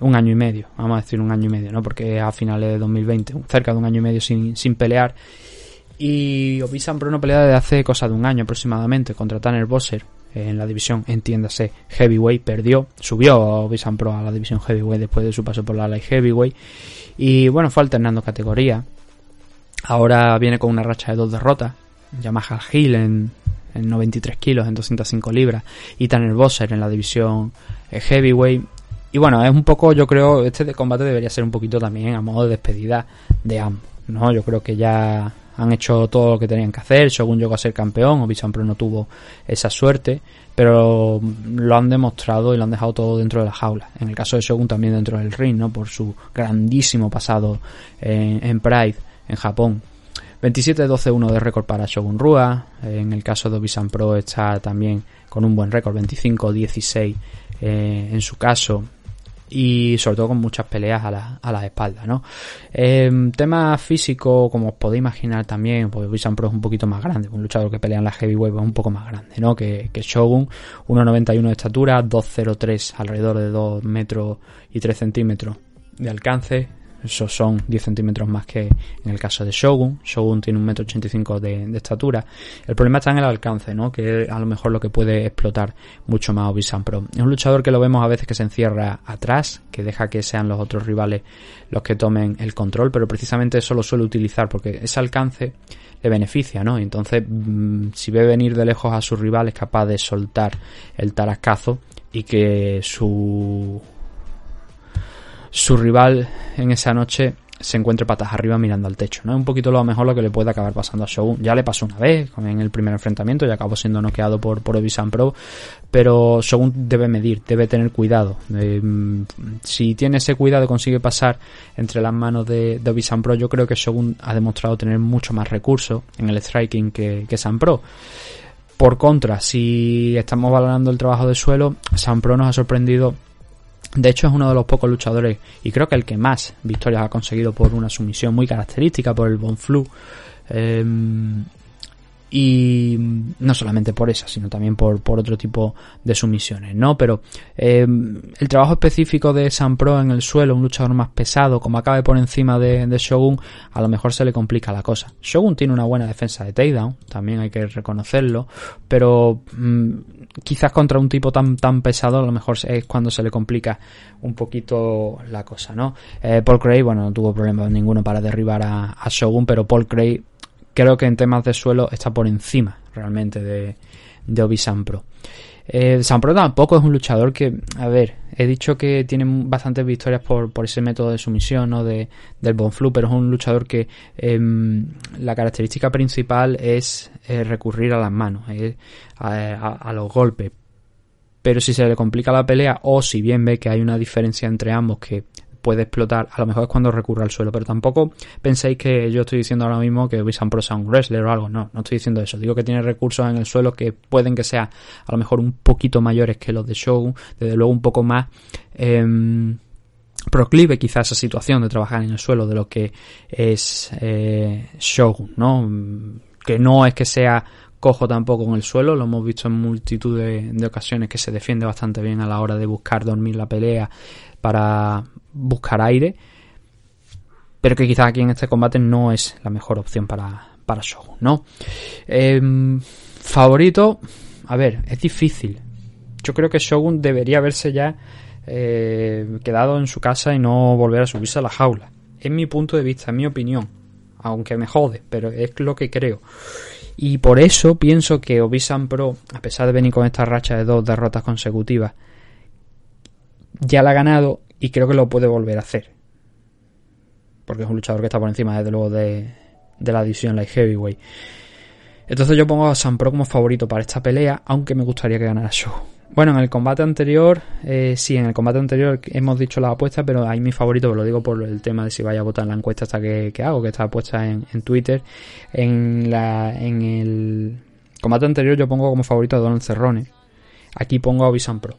un año y medio, vamos a decir un año y medio, ¿no? Porque a finales de 2020, cerca de un año y medio sin, sin pelear. Y Obi-San Pro no pelea desde hace cosa de un año aproximadamente contra Tanner Bosser en la división, entiéndase, Heavyweight. Perdió, subió Obi-San Pro a la división Heavyweight después de su paso por la Light Heavyweight. Y bueno, fue alternando categoría. Ahora viene con una racha de dos derrotas. Yamaha Hill en, en 93 kilos, en 205 libras. Y Tanner Bosser en la división Heavyweight. Y bueno, es un poco, yo creo, este combate debería ser un poquito también a modo de despedida de ambos. ¿no? Yo creo que ya han hecho todo lo que tenían que hacer. Shogun llegó a ser campeón, Obisan Pro no tuvo esa suerte, pero lo han demostrado y lo han dejado todo dentro de la jaula. En el caso de Shogun también dentro del ring, ¿no? Por su grandísimo pasado en, en Pride, en Japón. 27-12-1 de récord para Shogun Rua. En el caso de Obisan Pro está también con un buen récord, 25-16 eh, en su caso. Y sobre todo con muchas peleas a la, a la espalda, ¿no? Eh, tema físico, como os podéis imaginar también, pues Obisan Pro es un poquito más grande. Un luchador que pelea en la heavyweight es un poco más grande, ¿no? Que, que Shogun, 1,91 de estatura, 2,03 alrededor de 2 metros y 3 centímetros de alcance, eso son 10 centímetros más que en el caso de Shogun. Shogun tiene un metro 85 de, de estatura. El problema está en el alcance, ¿no? Que a lo mejor lo que puede explotar mucho más Obisan Pro. Es un luchador que lo vemos a veces que se encierra atrás, que deja que sean los otros rivales los que tomen el control, pero precisamente eso lo suele utilizar porque ese alcance le beneficia, ¿no? Entonces, mmm, si ve venir de lejos a su rival, es capaz de soltar el tarascazo y que su su rival en esa noche se encuentre patas arriba mirando al techo, ¿no? Es un poquito lo mejor lo que le puede acabar pasando a Shogun. Ya le pasó una vez en el primer enfrentamiento y acabó siendo noqueado por, por Obisan Pro, pero Shogun debe medir, debe tener cuidado. Eh, si tiene ese cuidado consigue pasar entre las manos de, de Obisan Pro, yo creo que Shogun ha demostrado tener mucho más recursos en el striking que, que San Pro. Por contra, si estamos valorando el trabajo de suelo, San Pro nos ha sorprendido de hecho es uno de los pocos luchadores y creo que el que más victorias ha conseguido por una sumisión muy característica por el Bonflu. Eh, y no solamente por esa, sino también por, por otro tipo de sumisiones, ¿no? Pero eh, el trabajo específico de San Pro en el suelo, un luchador más pesado, como acabe por encima de, Shogun, a lo mejor se le complica la cosa. Shogun tiene una buena defensa de takedown, también hay que reconocerlo, pero mmm, quizás contra un tipo tan, tan pesado, a lo mejor es cuando se le complica un poquito la cosa, ¿no? Eh, Paul Cray, bueno, no tuvo problema ninguno para derribar a, a Shogun, pero Paul Cray creo que en temas de suelo está por encima realmente de, de Obi Sampro. Eh, tampoco es un luchador que, a ver, he dicho que tiene bastantes victorias por, ese método de sumisión ¿no? de, del Bonflu, pero es un luchador que eh, la característica principal es eh, recurrir a las manos, eh, a los golpes. Pero si se le complica la pelea o si bien ve que hay una diferencia entre ambos que puede explotar, a lo mejor es cuando recurre al suelo, pero tampoco penséis que yo estoy diciendo ahora mismo que Wisan Pro sea un wrestler o algo, no, no estoy diciendo eso, digo que tiene recursos en el suelo que pueden que sean a lo mejor un poquito mayores que los de Shogun, desde luego un poco más eh, proclive quizás esa situación de trabajar en el suelo de lo que es eh, Shogun, ¿no? Que no es que sea cojo tampoco en el suelo, lo hemos visto en multitud de, ocasiones que se defiende bastante bien a la hora de buscar dormir la pelea para buscar aire, pero que quizás aquí en este combate no es la mejor opción para, para Shogun, ¿no? Eh, favorito, a ver, es difícil. Yo creo que Shogun debería haberse ya eh, quedado en su casa y no volver a subirse a la jaula. Es mi punto de vista, es mi opinión. Aunque me jode, pero es lo que creo. Y por eso pienso que Obisan Pro, a pesar de venir con esta racha de dos derrotas consecutivas, ya la ha ganado y creo que lo puede volver a hacer. Porque es un luchador que está por encima, desde luego, de, de la división Light Heavyweight. Entonces yo pongo a San Pro como favorito para esta pelea, aunque me gustaría que ganara Show. Bueno, en el combate anterior, eh, sí, en el combate anterior hemos dicho la apuesta, pero ahí mi favorito, lo digo por el tema de si vaya a votar en la encuesta hasta que, hago, que está puesta en, en, Twitter. En, la, en el combate anterior yo pongo como favorito a Donald Cerrone. Aquí pongo a Obisan Pro.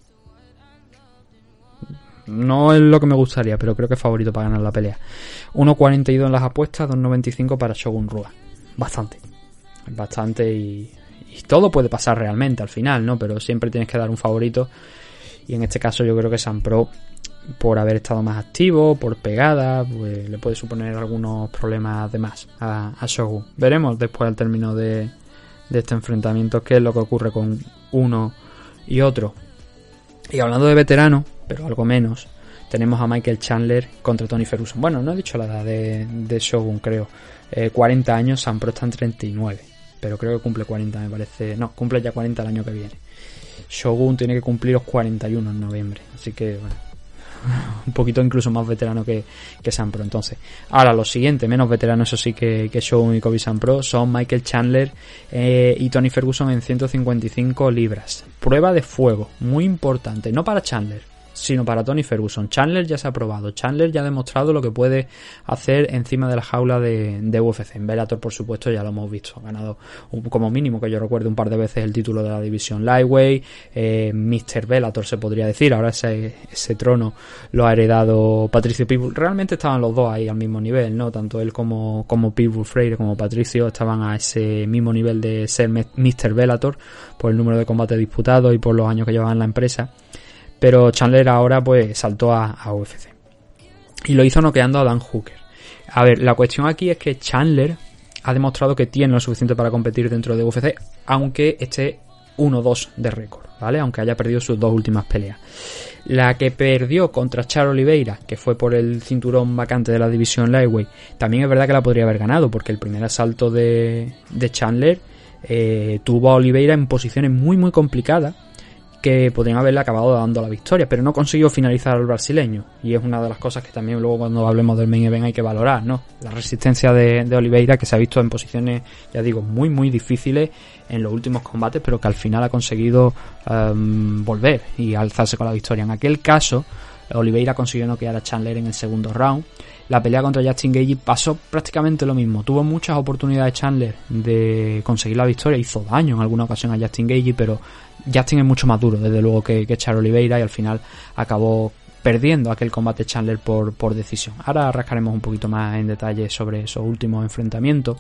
No es lo que me gustaría, pero creo que es favorito para ganar la pelea. 1.42 en las apuestas, 2.95 para Shogun Rua. Bastante. Bastante y, y todo puede pasar realmente al final, ¿no? Pero siempre tienes que dar un favorito. Y en este caso yo creo que San Pro, por haber estado más activo, por pegada, pues le puede suponer algunos problemas de más a, Shogun. Veremos después al término de, de este enfrentamiento qué es lo que ocurre con uno y otro. Y hablando de veteranos, pero algo menos, tenemos a Michael Chandler contra Tony Ferguson. Bueno, no he dicho la edad de, de Shogun, creo. Eh, 40 años, San Pro está en 39 pero creo que cumple 40, me parece. No, cumple ya 40 el año que viene. Shogun tiene que cumplir los 41 en noviembre, así que bueno, un poquito incluso más veterano que, que Sam Pro. Entonces, ahora los siguientes, menos veteranos, eso sí que, que Shogun y Kobe Sam Pro, son Michael Chandler eh, y Tony Ferguson en 155 libras. Prueba de fuego, muy importante, no para Chandler, sino para Tony Ferguson. Chandler ya se ha probado, Chandler ya ha demostrado lo que puede hacer encima de la jaula de, UFC. En Bellator, por supuesto, ya lo hemos visto. Ha ganado como mínimo, que yo recuerdo un par de veces el título de la división Lightweight, eh, Mr. Bellator se podría decir. Ahora ese, ese trono lo ha heredado Patricio Pitbull. Realmente estaban los dos ahí al mismo nivel, ¿no? Tanto él como, como Pitbull Freire, como Patricio, estaban a ese mismo nivel de ser Mr. Bellator por el número de combates disputados y por los años que llevaban la empresa pero Chandler ahora pues saltó a, UFC. Y lo hizo noqueando a Dan Hooker. A ver, la cuestión aquí es que Chandler ha demostrado que tiene lo suficiente para competir dentro de UFC, aunque esté 1-2 de récord, ¿vale? Aunque haya perdido sus dos últimas peleas. La que perdió contra Char Oliveira, que fue por el cinturón vacante de la división Lightweight, también es verdad que la podría haber ganado, porque el primer asalto de, de Chandler eh, tuvo a Oliveira en posiciones muy muy complicadas que podrían haberle acabado dando la victoria, pero no consiguió finalizar al brasileño. Y es una de las cosas que también luego cuando hablemos del main event hay que valorar, ¿no? La resistencia de, de Oliveira que se ha visto en posiciones, ya digo, muy muy difíciles en los últimos combates, pero que al final ha conseguido um, volver y alzarse con la victoria. En aquel caso, Oliveira consiguió noquear a Chandler en el segundo round. La pelea contra Justin Gage pasó prácticamente lo mismo. Tuvo muchas oportunidades Chandler de conseguir la victoria. Hizo daño en alguna ocasión a Justin Gage, pero Justin es mucho más duro, desde luego, que, que Char Oliveira y al final acabó perdiendo aquel combate Chandler por, decisión. Ahora rascaremos un poquito más en detalle sobre esos últimos enfrentamientos.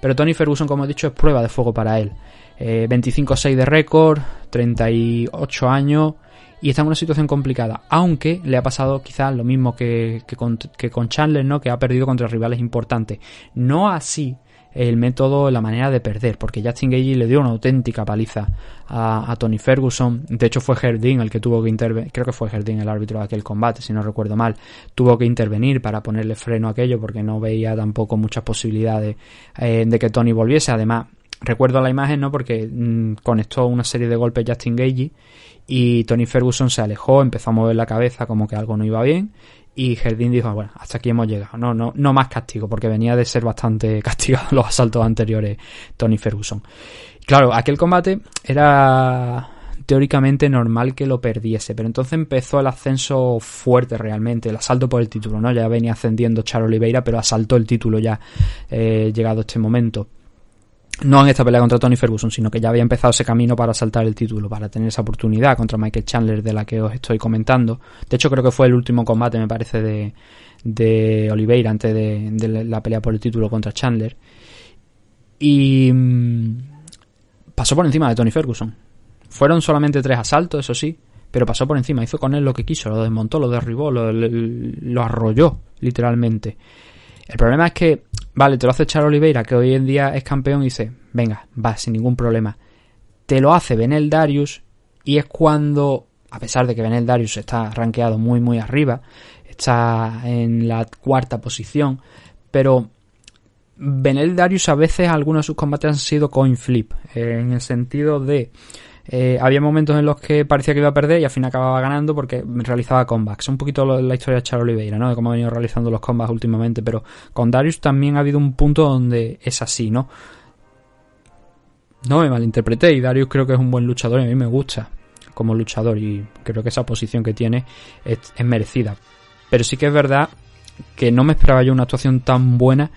Pero Tony Ferguson, como he dicho, es prueba de fuego para él. Eh, 25-6 de récord, 38 años y está en una situación complicada, aunque le ha pasado quizás lo mismo que, con, que con Chandler, ¿no? que ha perdido contra rivales importantes. No así el método, la manera de perder, porque Justin Gage le dio una auténtica paliza a, Tony Ferguson. De hecho, fue Herdin el que tuvo que intervenir, creo que fue Herdin el árbitro de aquel combate, si no recuerdo mal. Tuvo que intervenir para ponerle freno a aquello, porque no veía tampoco muchas posibilidades eh, de que Tony volviese. Además, recuerdo la imagen, ¿no? Porque mmm, conectó una serie de golpes Justin Gage y Tony Ferguson se alejó, empezó a mover la cabeza como que algo no iba bien y Jardín dijo, bueno, hasta aquí hemos llegado, no, no, no más castigo, porque venía de ser bastante castigado los asaltos anteriores Tony Ferguson. Claro, aquel combate era teóricamente normal que lo perdiese, pero entonces empezó el ascenso fuerte realmente, el asalto por el título, ¿no? Ya venía ascendiendo Char Oliveira, pero asaltó el título ya eh, llegado este momento no en esta pelea contra Tony Ferguson, sino que ya había empezado ese camino para saltar el título, para tener esa oportunidad contra Michael Chandler de la que os estoy comentando. De hecho, creo que fue el último combate, me parece, de, de Oliveira antes de, de, la pelea por el título contra Chandler. Y mmm, pasó por encima de Tony Ferguson. Fueron solamente tres asaltos, eso sí, pero pasó por encima, hizo con él lo que quiso, lo desmontó, lo derribó, lo arrolló, literalmente. El problema es que, vale, te lo hace Char Oliveira, que hoy en día es campeón, y dice, venga, va, sin ningún problema. Te lo hace Benel Darius, y es cuando, a pesar de que Benel Darius está rankeado muy, muy arriba, está en la cuarta posición, pero Benel Darius a veces algunos de sus combates han sido coin flip, en el sentido de eh, había momentos en los que parecía que iba a perder y al fin acababa ganando porque realizaba comebacks. Un poquito la historia de Char Oliveira, ¿no? De cómo ha venido realizando los combats últimamente. Pero con Darius también ha habido un punto donde es así, ¿no? No me malinterpreté y Darius creo que es un buen luchador y a mí me gusta como luchador y creo que esa posición que tiene es, es merecida. Pero sí que es verdad que no me esperaba yo una actuación tan buena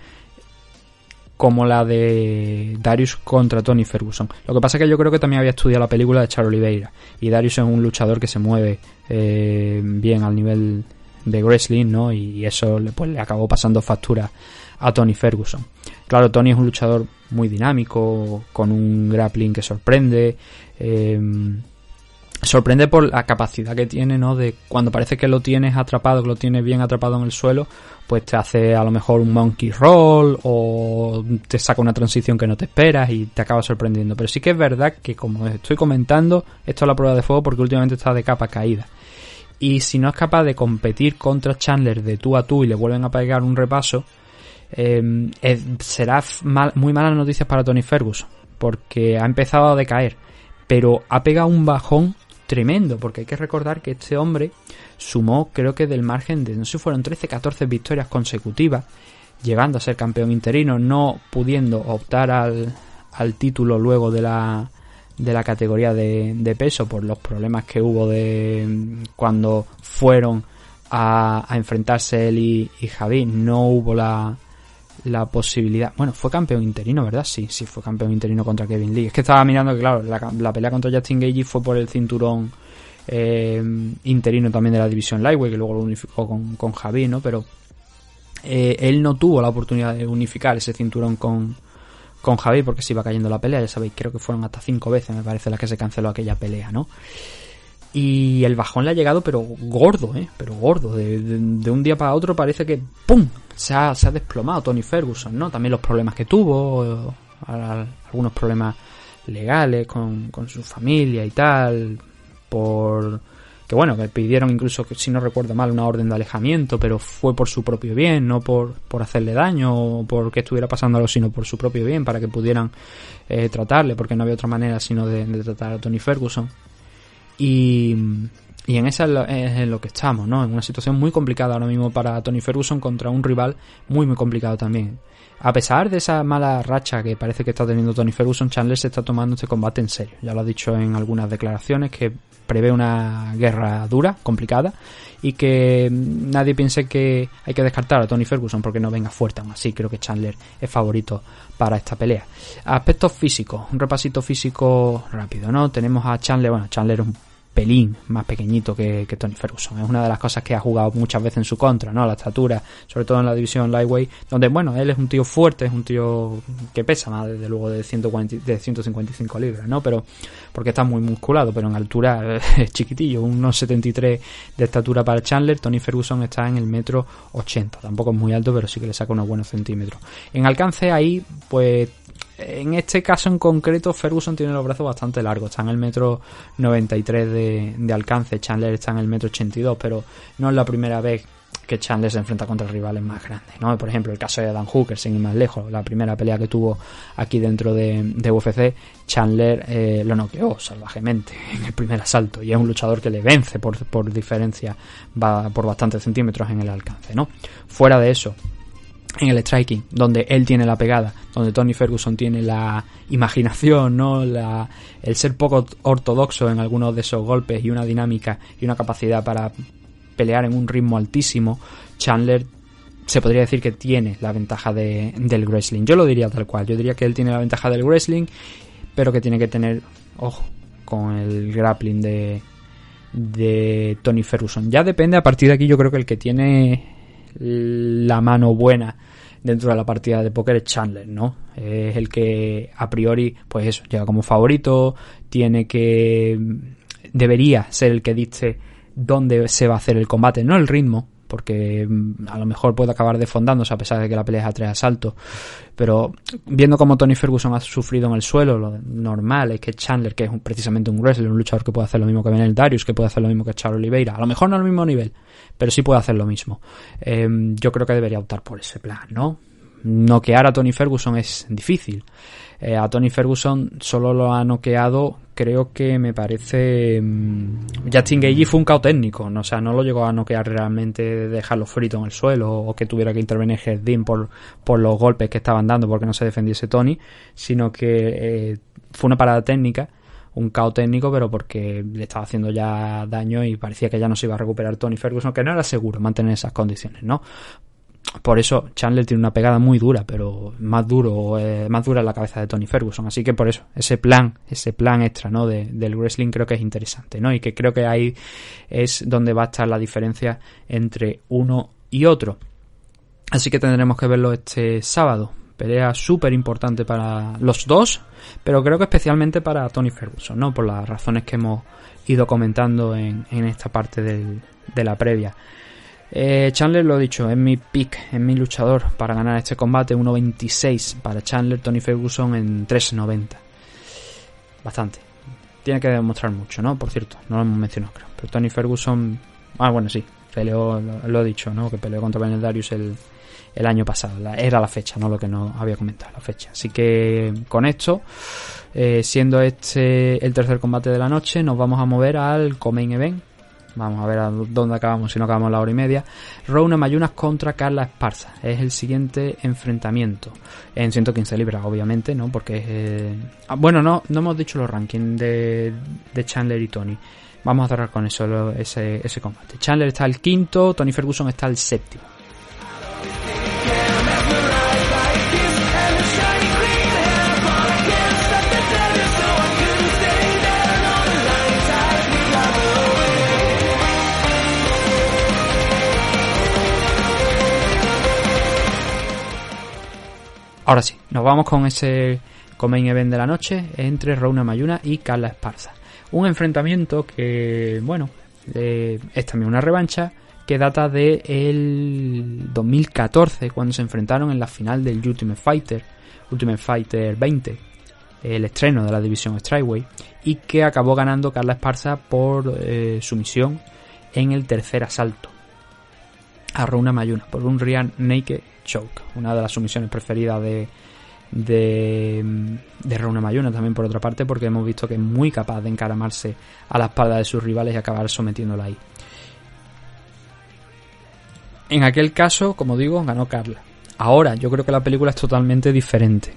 como la de Darius contra Tony Ferguson. Lo que pasa es que yo creo que también había estudiado la película de Char Oliveira. Y Darius es un luchador que se mueve eh, bien al nivel de wrestling, ¿no? Y eso pues, le acabó pasando factura a Tony Ferguson. Claro, Tony es un luchador muy dinámico, con un grappling que sorprende. Eh, sorprende por la capacidad que tiene, ¿no? De cuando parece que lo tienes atrapado, que lo tienes bien atrapado en el suelo, pues te hace a lo mejor un monkey roll o te saca una transición que no te esperas y te acaba sorprendiendo. Pero sí que es verdad que como estoy comentando, esto es la prueba de fuego porque últimamente está de capa caída. Y si no es capaz de competir contra Chandler de tú a tú y le vuelven a pegar un repaso, eh, será muy malas noticias para Tony Ferguson porque ha empezado a decaer, pero ha pegado un bajón tremendo, porque hay que recordar que este hombre sumó, creo que del margen de, no sé fueron 13, 14 victorias consecutivas, llegando a ser campeón interino, no pudiendo optar al, al título luego de la, de la categoría de, de peso por los problemas que hubo de cuando fueron a, a enfrentarse él y, y Javi, no hubo la, la posibilidad. Bueno, fue campeón interino, ¿verdad? Sí, sí, fue campeón interino contra Kevin Lee. Es que estaba mirando que, claro, la, la pelea contra Justin Gage fue por el cinturón eh, interino también de la división Lightweight, que luego lo unificó con, con Javi, ¿no? Pero eh, él no tuvo la oportunidad de unificar ese cinturón con, con Javi porque se iba cayendo la pelea, ya sabéis, creo que fueron hasta cinco veces, me parece, la que se canceló aquella pelea, ¿no? Y el bajón le ha llegado, pero gordo, ¿eh? Pero gordo. De, de un día para otro parece que ¡pum! Se ha, se ha, desplomado Tony Ferguson, ¿no? También los problemas que tuvo, algunos problemas legales con, con su familia y tal, por que bueno, que pidieron incluso, si no recuerdo mal, una orden de alejamiento, pero fue por su propio bien, no por, por hacerle daño o porque estuviera pasando algo, sino por su propio bien, para que pudieran eh, tratarle, porque no había otra manera sino de, de tratar a Tony Ferguson. Y, y en esa es es en lo que estamos, ¿no? En una situación muy complicada ahora mismo para Tony Ferguson contra un rival muy, muy complicado también. A pesar de esa mala racha que parece que está teniendo Tony Ferguson, Chandler se está tomando este combate en serio. Ya lo ha dicho en algunas declaraciones que prevé una guerra dura, complicada, y que nadie piense que hay que descartar a Tony Ferguson porque no venga fuerte aún así. Creo que Chandler es favorito para esta pelea. Aspectos físicos, un repasito físico rápido, ¿no? Tenemos a Chandler, bueno, Chandler es un pelín más pequeñito que, que, Tony Ferguson. Es una de las cosas que ha jugado muchas veces en su contra, ¿no? La estatura, sobre todo en la división lightweight, donde, bueno, él es un tío fuerte, es un tío que pesa más, desde luego, de, 140, de 155 libras, ¿no? Pero, porque está muy musculado, pero en altura es chiquitillo, unos 73 de estatura para Chandler, Tony Ferguson está en el metro 80, tampoco es muy alto, pero sí que le saca unos buenos centímetros. En alcance ahí, pues en este caso en concreto, Ferguson tiene los brazos bastante largos. Está en el metro 93 de, de alcance. Chandler está en el metro 82, pero no es la primera vez que Chandler se enfrenta contra rivales más grandes, ¿no? Por ejemplo, el caso de Dan Hooker, sin ir más lejos, la primera pelea que tuvo aquí dentro de, UFC, Chandler eh, lo noqueó salvajemente en el primer asalto y es un luchador que le vence por, por diferencia, va por bastantes centímetros en el alcance, ¿no? Fuera de eso, en el striking, donde él tiene la pegada, donde Tony Ferguson tiene la imaginación, ¿no? La, el ser poco ortodoxo en algunos de esos golpes y una dinámica y una capacidad para pelear en un ritmo altísimo, Chandler se podría decir que tiene la ventaja de, del wrestling. Yo lo diría tal cual, yo diría que él tiene la ventaja del wrestling, pero que tiene que tener ojo con el grappling de, de Tony Ferguson. Ya depende, a partir de aquí yo creo que el que tiene la mano buena dentro de la partida de póker es Chandler, ¿no? Es el que a priori, pues eso, llega como favorito, tiene que... debería ser el que dice dónde se va a hacer el combate, no el ritmo, porque a lo mejor puede acabar desfondándose a pesar de que la pelea es a tres asaltos. Pero viendo como Tony Ferguson ha sufrido en el suelo, lo normal es que Chandler, que es precisamente un wrestler, un luchador que puede hacer lo mismo que Benel Darius, que puede hacer lo mismo que Charles Oliveira, a lo mejor no al mismo nivel, pero sí puede hacer lo mismo. Eh, yo creo que debería optar por ese plan, ¿no? Noquear a Tony Ferguson es difícil. Eh, a Tony Ferguson solo lo ha noqueado, creo que me parece. Mmm, Justin Gage fue un cao técnico, ¿no? o sea, no lo llegó a noquear realmente, dejarlo frito en el suelo o que tuviera que intervenir Herdin por, por los golpes que estaban dando porque no se defendiese Tony, sino que eh, fue una parada técnica un caos técnico, pero porque le estaba haciendo ya daño y parecía que ya no se iba a recuperar Tony Ferguson, que no era seguro mantener esas condiciones, ¿no? Por eso Chandler tiene una pegada muy dura, pero más duro, eh, más dura en la cabeza de Tony Ferguson. Así que por eso, ese plan, ese plan extra, ¿no? De, del wrestling creo que es interesante, ¿no? Y que creo que ahí es donde va a estar la diferencia entre uno y otro. Así que tendremos que verlo este sábado. Pelea súper importante para los dos, pero creo que especialmente para Tony Ferguson, ¿no? Por las razones que hemos ido comentando en, en esta parte del, de la previa. Eh, Chandler lo dicho, es mi pick, es mi luchador para ganar este combate. 1.26 para Chandler, Tony Ferguson en 3.90. Bastante. Tiene que demostrar mucho, ¿no? Por cierto, no lo hemos mencionado, creo. Pero Tony Ferguson. Ah, bueno, sí. Peleó, lo, he dicho, ¿no? Que peleó contra Benet Darius el, año pasado. Era la fecha, no lo que no había comentado, la fecha. Así que con esto, eh, siendo este el tercer combate de la noche, nos vamos a mover al Comain Event. Vamos a ver a dónde acabamos, si no acabamos la hora y media. Rona Mayunas contra Carla Esparza. Es el siguiente enfrentamiento. En 115 libras, obviamente, ¿no? Porque es... eh, ah, bueno, no, no hemos dicho los rankings de, de Chandler y Tony. Vamos a cerrar con eso, lo- ese, ese combate. Chandler está el quinto, Tony Ferguson está el séptimo. Ahora sí, nos vamos con ese main event de la noche entre Rauna Mayuna y Carla Esparza. Un enfrentamiento que, bueno, eh, es también una revancha que data de el 2014 cuando se enfrentaron en la final del Ultimate Fighter, Ultimate Fighter 20, el estreno de la división Strikeway y que acabó ganando Carla Esparza por eh, sumisión en el tercer asalto a Runa Mayuna por un Rear Naked Choke, una de las sumisiones preferidas de, de, de Mayuna, también por otra parte, porque hemos visto que es muy capaz de encaramarse a la espalda de sus rivales y acabar sometiéndola ahí. En aquel caso, como digo, ganó Carla. Ahora, yo creo que la película es totalmente diferente.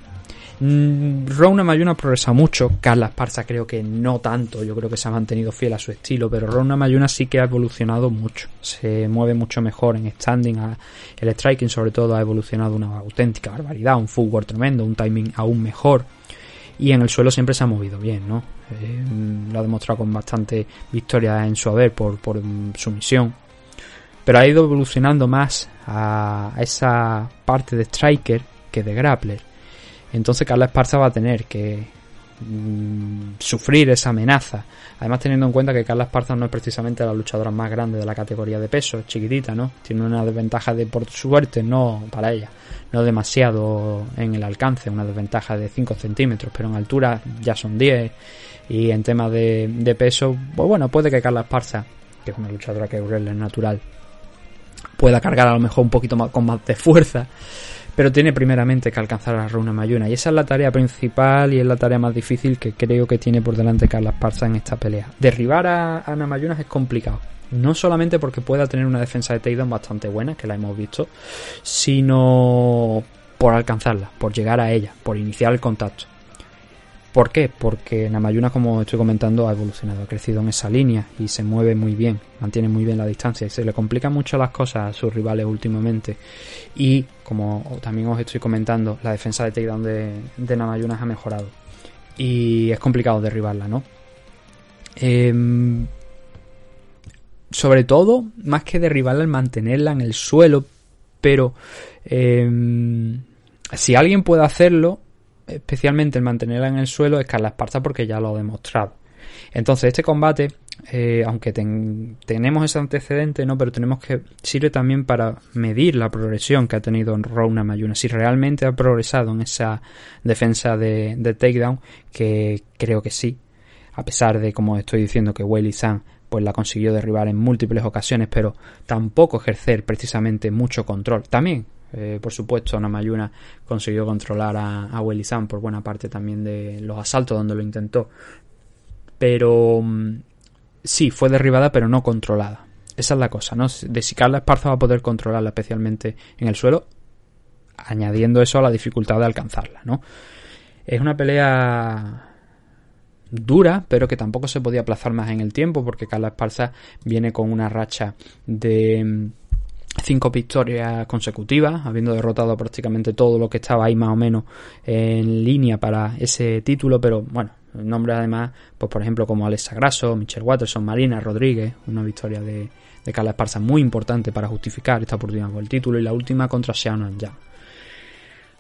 Mm, Rona Mayuna progresa mucho, Carla Esparza creo que no tanto, yo creo que se ha mantenido fiel a su estilo, pero Rona Mayuna sí que ha evolucionado mucho, se mueve mucho mejor en standing, el striking sobre todo ha evolucionado una auténtica barbaridad, un footwork tremendo, un timing aún mejor y en el suelo siempre se ha movido bien, ¿no? Eh, lo ha demostrado con bastante victoria en su haber por, por mm, sumisión, pero ha ido evolucionando más a esa parte de striker que de grappler. Entonces Carla Esparza va a tener que mm, sufrir esa amenaza. Además teniendo en cuenta que Carla Esparza no es precisamente la luchadora más grande de la categoría de peso, es chiquitita, ¿no? Tiene una desventaja de por suerte, no para ella, no demasiado en el alcance, una desventaja de 5 centímetros, pero en altura ya son 10 y en tema de, peso, pues bueno, puede que Carla Esparza, que es una luchadora que es natural, pueda cargar a lo mejor un poquito más con más de fuerza, pero tiene primeramente que alcanzar a la Runa Mayuna y esa es la tarea principal y es la tarea más difícil que creo que tiene por delante Carla Esparza en esta pelea. Derribar a Ana Mayunas es complicado. No solamente porque pueda tener una defensa de takedown bastante buena, que la hemos visto, sino por alcanzarla, por llegar a ella, por iniciar el contacto. ¿Por qué? Porque Namayuna, como estoy comentando, ha evolucionado, ha crecido en esa línea y se mueve muy bien, mantiene muy bien la distancia y se le complican mucho las cosas a sus rivales últimamente. Y como también os estoy comentando, la defensa de takedown de, de ha mejorado y es complicado derribarla, ¿no? Em, sobre todo, más que derribarla, el mantenerla en el suelo, pero em, si alguien puede hacerlo, especialmente el mantenerla en el suelo, es Carla Esparza porque ya lo ha demostrado. Entonces, este combate, eh, aunque ten- tenemos ese antecedente, ¿no? Pero tenemos que. sirve también para medir la progresión que ha tenido en Rona Mayuna. Si realmente ha progresado en esa defensa de, de takedown, que creo que sí. A pesar de, como estoy diciendo, que Weili San pues la consiguió derribar en múltiples ocasiones, pero tampoco ejercer precisamente mucho control. También eh, por supuesto, Namayuna consiguió controlar a, a por buena parte también de los asaltos donde lo intentó. Pero mm, sí, fue derribada, pero no controlada. Esa es la cosa, ¿no? De si Carla Esparza va a poder controlarla, especialmente en el suelo, añadiendo eso a la dificultad de alcanzarla, ¿no? Es una pelea dura, pero que tampoco se podía aplazar más en el tiempo, porque Carla Esparza viene con una racha de mm, cinco victorias consecutivas, habiendo derrotado prácticamente todo lo que estaba ahí más o menos en línea para ese título, pero bueno, nombres además, pues por ejemplo como Alexa Grasso, Michelle Watterson, Marina Rodríguez, una victoria de, de Carla Esparza muy importante para justificar esta oportunidad por el título y la última contra Shannon Young.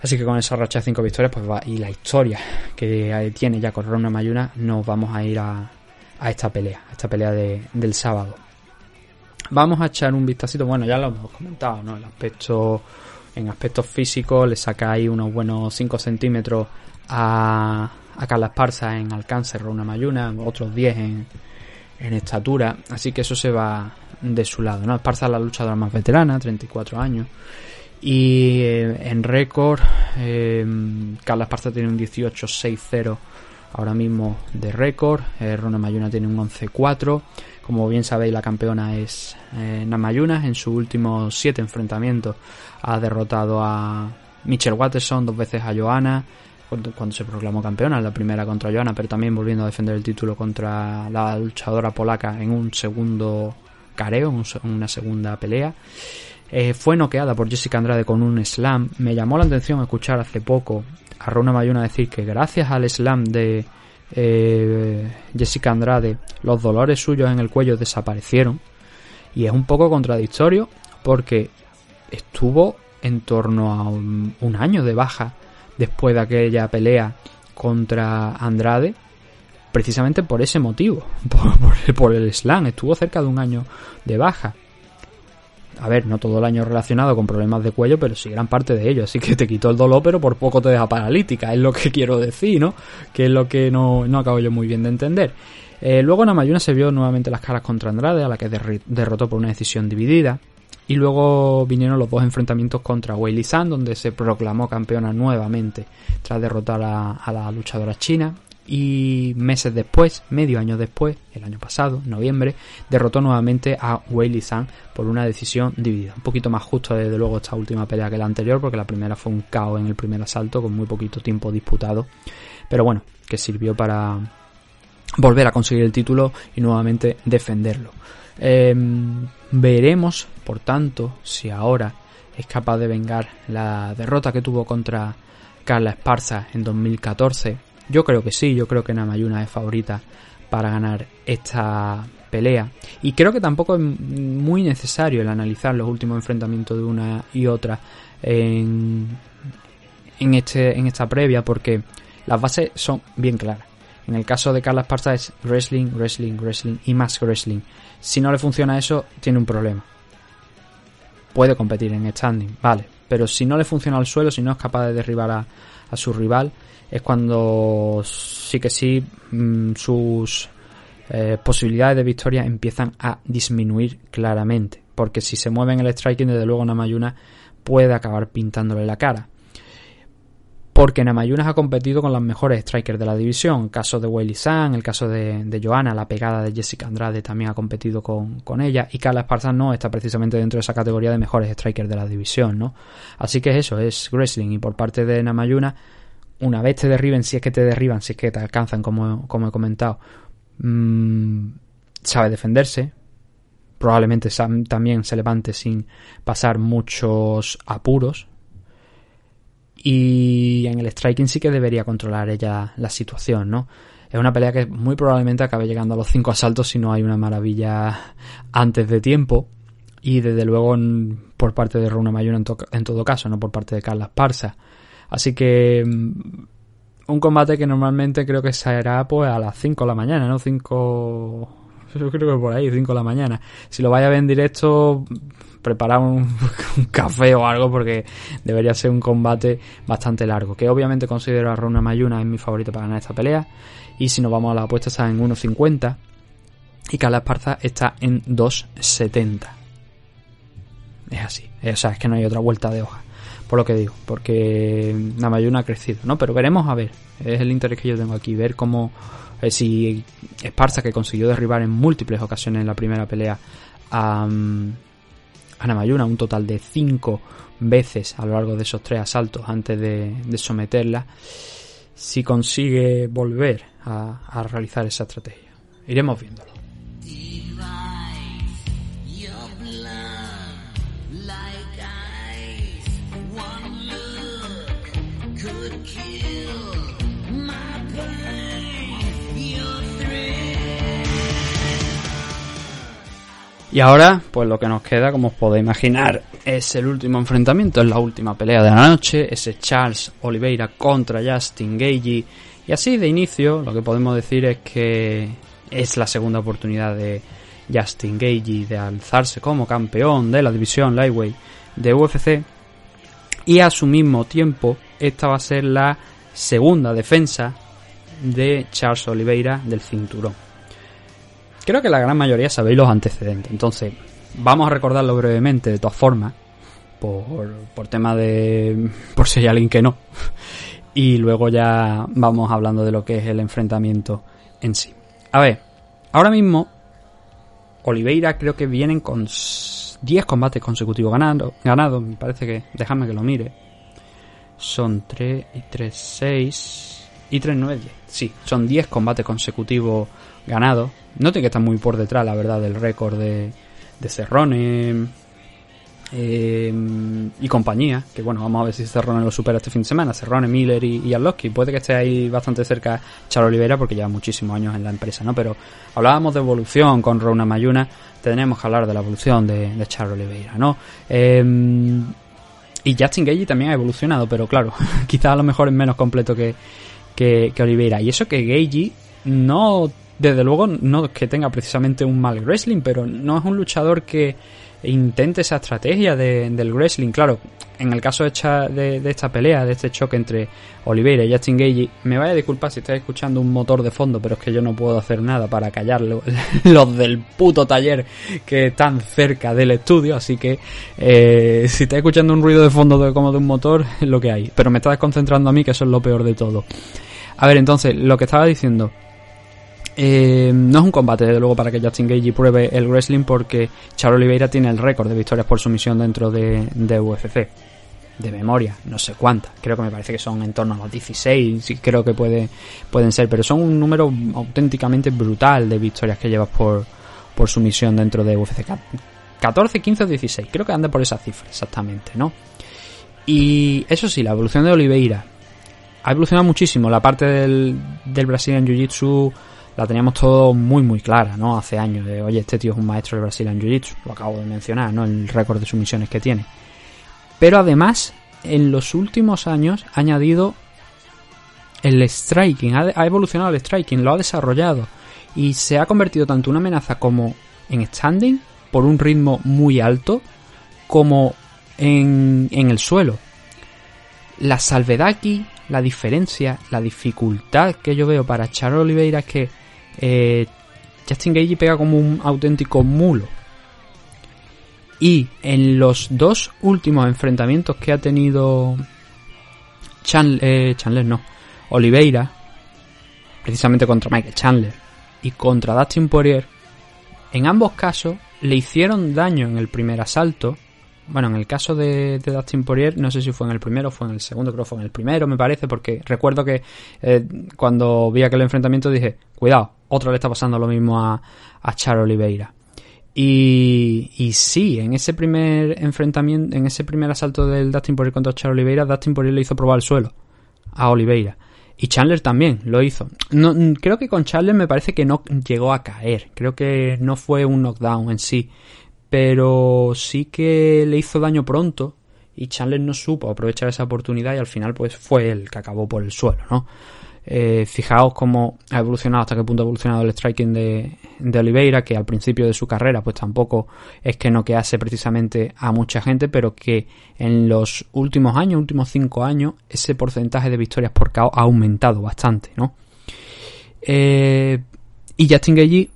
Así que con esa racha de cinco victorias, pues va, y la historia que tiene ya con Rona Mayuna, nos vamos a ir a, a esta pelea, a esta pelea de, del sábado. Vamos a echar un vistacito, bueno, ya lo hemos comentado, ¿no? El aspecto, en aspectos físicos, le ahí unos buenos 5 centímetros a, a Carla Esparza en alcance, Rona Mayuna, otros 10 en, en estatura, así que eso se va de su lado, ¿no? Esparza es la luchadora más veterana, 34 años. Y eh, en récord, eh, Carla Esparza tiene un 18-6-0 ahora mismo de récord. Eh, Rona Mayuna tiene un 11-4. Como bien sabéis, la campeona es eh, Namayuna. En sus últimos 7 enfrentamientos ha derrotado a Michelle Watterson, dos veces a Johanna, cuando, se proclamó campeona, la primera contra Johanna, pero también volviendo a defender el título contra la luchadora polaca en un segundo careo, en una segunda pelea. Eh, fue noqueada por Jessica Andrade con un slam. Me llamó la atención escuchar hace poco a Rona Mayuna decir que gracias al slam de eh, Jessica Andrade los dolores suyos en el cuello desaparecieron. Y es un poco contradictorio porque estuvo en torno a un, año de baja después de aquella pelea contra Andrade precisamente por ese motivo, por el slam. Estuvo cerca de un año de baja. A ver, no todo el año relacionado con problemas de cuello, pero sí gran parte de ello. Así que te quitó el dolor, pero por poco te deja paralítica. Es lo que quiero decir, ¿no? Que es lo que no, no acabo yo muy bien de entender. Eh, luego Namayuna se vio nuevamente las caras contra Andrade, a la que derrotó por una decisión dividida. Y luego vinieron los dos enfrentamientos contra Wei San, donde se proclamó campeona nuevamente tras derrotar a la luchadora china. Y meses después, medio año después, el año pasado, noviembre, derrotó nuevamente a Wei Li San por una decisión dividida. Un poquito más justo, desde luego, esta última pelea que la anterior, porque la primera fue un caos en el primer asalto, con muy poquito tiempo disputado. Pero bueno, que sirvió para volver a conseguir el título y nuevamente defenderlo. Eh, veremos, por tanto, si ahora es capaz de vengar la derrota que tuvo contra Carla Esparza en 2014. Yo creo que sí, yo creo que Namayuna es favorita para ganar esta pelea. Y creo que tampoco es muy necesario el analizar los últimos enfrentamientos de una y otra en, en, este, en esta previa, porque las bases son bien claras. En el caso de Carla Esparza es wrestling, wrestling, wrestling y más wrestling. Si no le funciona eso, tiene un problema. Puede competir en standing, vale. Pero si no le funciona al suelo, si no es capaz de derribar a, a su rival, es cuando sí que sí mm, sus eh, posibilidades de victoria empiezan a disminuir claramente. Porque si se mueve en el striking, desde luego Namayuna puede acabar pintándole la cara porque Namayunas ha competido con las mejores strikers de la división. El caso de Weili San, el caso de, de Johanna, la pegada de Jessica Andrade también ha competido con, con ella. Y Carla Esparza no está precisamente dentro de esa categoría de mejores strikers de la división, ¿no? Así que eso, es wrestling. Y por parte de Namayuna, una vez te derriben, si es que te derriban, si es que te alcanzan, como, como he comentado, mmm, sabe defenderse. Probablemente también se levante sin pasar muchos apuros, y en el striking sí que debería controlar ella la situación, ¿no? Es una pelea que muy probablemente acabe llegando a los cinco asaltos si no hay una maravilla antes de tiempo. Y desde luego por parte de Runa Mayuna en, en, todo caso, no por parte de Carla Esparza. Así que un combate que normalmente creo que será pues a las 5 de la mañana, ¿no? 5... Yo creo que por ahí, 5 de la mañana. Si lo vaya a ver en directo, preparar un, un, café o algo porque debería ser un combate bastante largo. Que obviamente considero a Rona Mayuna es mi favorito para ganar esta pelea. Y si nos vamos a la apuesta está en 1.50 y Carla Esparza está en 2.70. Es así. O sea, es que no hay otra vuelta de hoja. Por lo que digo, porque Namayuna ha crecido, ¿no? Pero veremos a ver. Es el interés que yo tengo aquí, ver cómo eh, si Esparza, que consiguió derribar en múltiples ocasiones en la primera pelea a, a Namayuna, un total de 5 veces a lo largo de esos tres asaltos antes de, someterla, si consigue volver a, realizar esa estrategia. Iremos viéndolo. Y ahora, pues lo que nos queda, como os podéis imaginar, es el último enfrentamiento, es la última pelea de la noche, ese Charles Oliveira contra Justin Gagey. Y así de inicio, lo que podemos decir es que es la segunda oportunidad de Justin Gagey de alzarse como campeón de la división Lightweight de UFC. Y a su mismo tiempo, esta va a ser la segunda defensa de Charles Oliveira del cinturón. Creo que la gran mayoría sabéis los antecedentes. Entonces, vamos a recordarlo brevemente, de todas formas, por, por tema de... por si hay alguien que no. Y luego ya vamos hablando de lo que es el enfrentamiento en sí. A ver, ahora mismo Oliveira creo que vienen con s- 10 combates consecutivos ganados. Ganado, me parece que... Déjame que lo mire. Son 3 y 3, 6 y 3, 9, 10. Sí, son 10 combates consecutivos ganados. No tiene que estar muy por detrás, la verdad, del récord de, de Cerrone eh, y compañía. Que bueno, vamos a ver si Cerrone lo supera este fin de semana. Cerrone, Miller y, y. Puede que esté ahí bastante cerca Charo Oliveira porque lleva muchísimos años en la empresa, ¿no? Pero hablábamos de evolución con Rona Mayuna. Tenemos que hablar de la evolución de, de Charo Oliveira, ¿no? Eh, y Justin Gagey también ha evolucionado, pero claro, quizás a lo mejor es menos completo que, que, Oliveira. Y eso que Gagey no, desde luego, no que tenga precisamente un mal wrestling, pero no es un luchador que intente esa estrategia de- del wrestling. Claro, en el caso de esta, pelea, de este choque entre Oliveira y Justin Gagey, me vaya a disculpar si estáis escuchando un motor de fondo, pero es que yo no puedo hacer nada para callarlo. Los del puto taller que están cerca del estudio, así que eh, si estáis escuchando un ruido de fondo como de un motor, es lo que hay. Pero me está desconcentrando a mí, que eso es lo peor de todo. A ver, entonces, lo que estaba diciendo. Eh, no es un combate, desde luego, para que Justin Gagey pruebe el wrestling porque Charo Oliveira tiene el récord de victorias por sumisión dentro de, UFC. De memoria, no sé cuántas. Creo que me parece que son en torno a los 16, sí, creo que puede, pueden ser, pero son un número auténticamente brutal de victorias que llevas por, por sumisión dentro de UFC. 14, 15 o 16, creo que anda por esa cifra exactamente, ¿no? Y eso sí, la evolución de Oliveira ha evolucionado muchísimo. La parte del, del Brazilian Jiu-Jitsu la teníamos todo muy muy clara, ¿no? Hace años de, oye, este tío es un maestro del Brazilian Jiu-Jitsu, lo acabo de mencionar, ¿no? El récord de sumisiones que tiene. Pero además, en los últimos años ha añadido el striking, ha, evolucionado el striking, lo ha desarrollado y se ha convertido tanto en una amenaza como en standing, por un ritmo muy alto, como en, en el suelo. La salvedad aquí, la diferencia, la dificultad que yo veo para Charo Oliveira es que eh, Justin Gagey pega como un auténtico mulo. Y en los dos últimos enfrentamientos que ha tenido Chan- eh, Chandler, no, Oliveira, precisamente contra Michael Chandler y contra Dustin Poirier, en ambos casos le hicieron daño en el primer asalto. Bueno, en el caso de, de Dustin Poirier, no sé si fue en el primero o fue en el segundo, creo que fue en el primero, me parece, porque recuerdo que eh, cuando vi aquel enfrentamiento dije, cuidado, otro le está pasando lo mismo a, a Char Oliveira. Y, y sí, en ese primer enfrentamiento, en ese primer asalto del Dustin Poirier contra Char Oliveira, Dustin Poirier le hizo probar el suelo a Oliveira. Y Chandler también lo hizo. No, creo que con Chandler me parece que no llegó a caer. Creo que no fue un knockdown en sí. Pero sí que le hizo daño pronto. Y Chandler no supo aprovechar esa oportunidad y al final pues fue el que acabó por el suelo, ¿no? Eh, fijaos cómo ha evolucionado, hasta qué punto ha evolucionado el striking de, de Oliveira, que al principio de su carrera pues tampoco es que no quedase precisamente a mucha gente, pero que en los últimos años, últimos cinco años, ese porcentaje de victorias por KO ha aumentado bastante, ¿no? Eh, y Justin Gagey,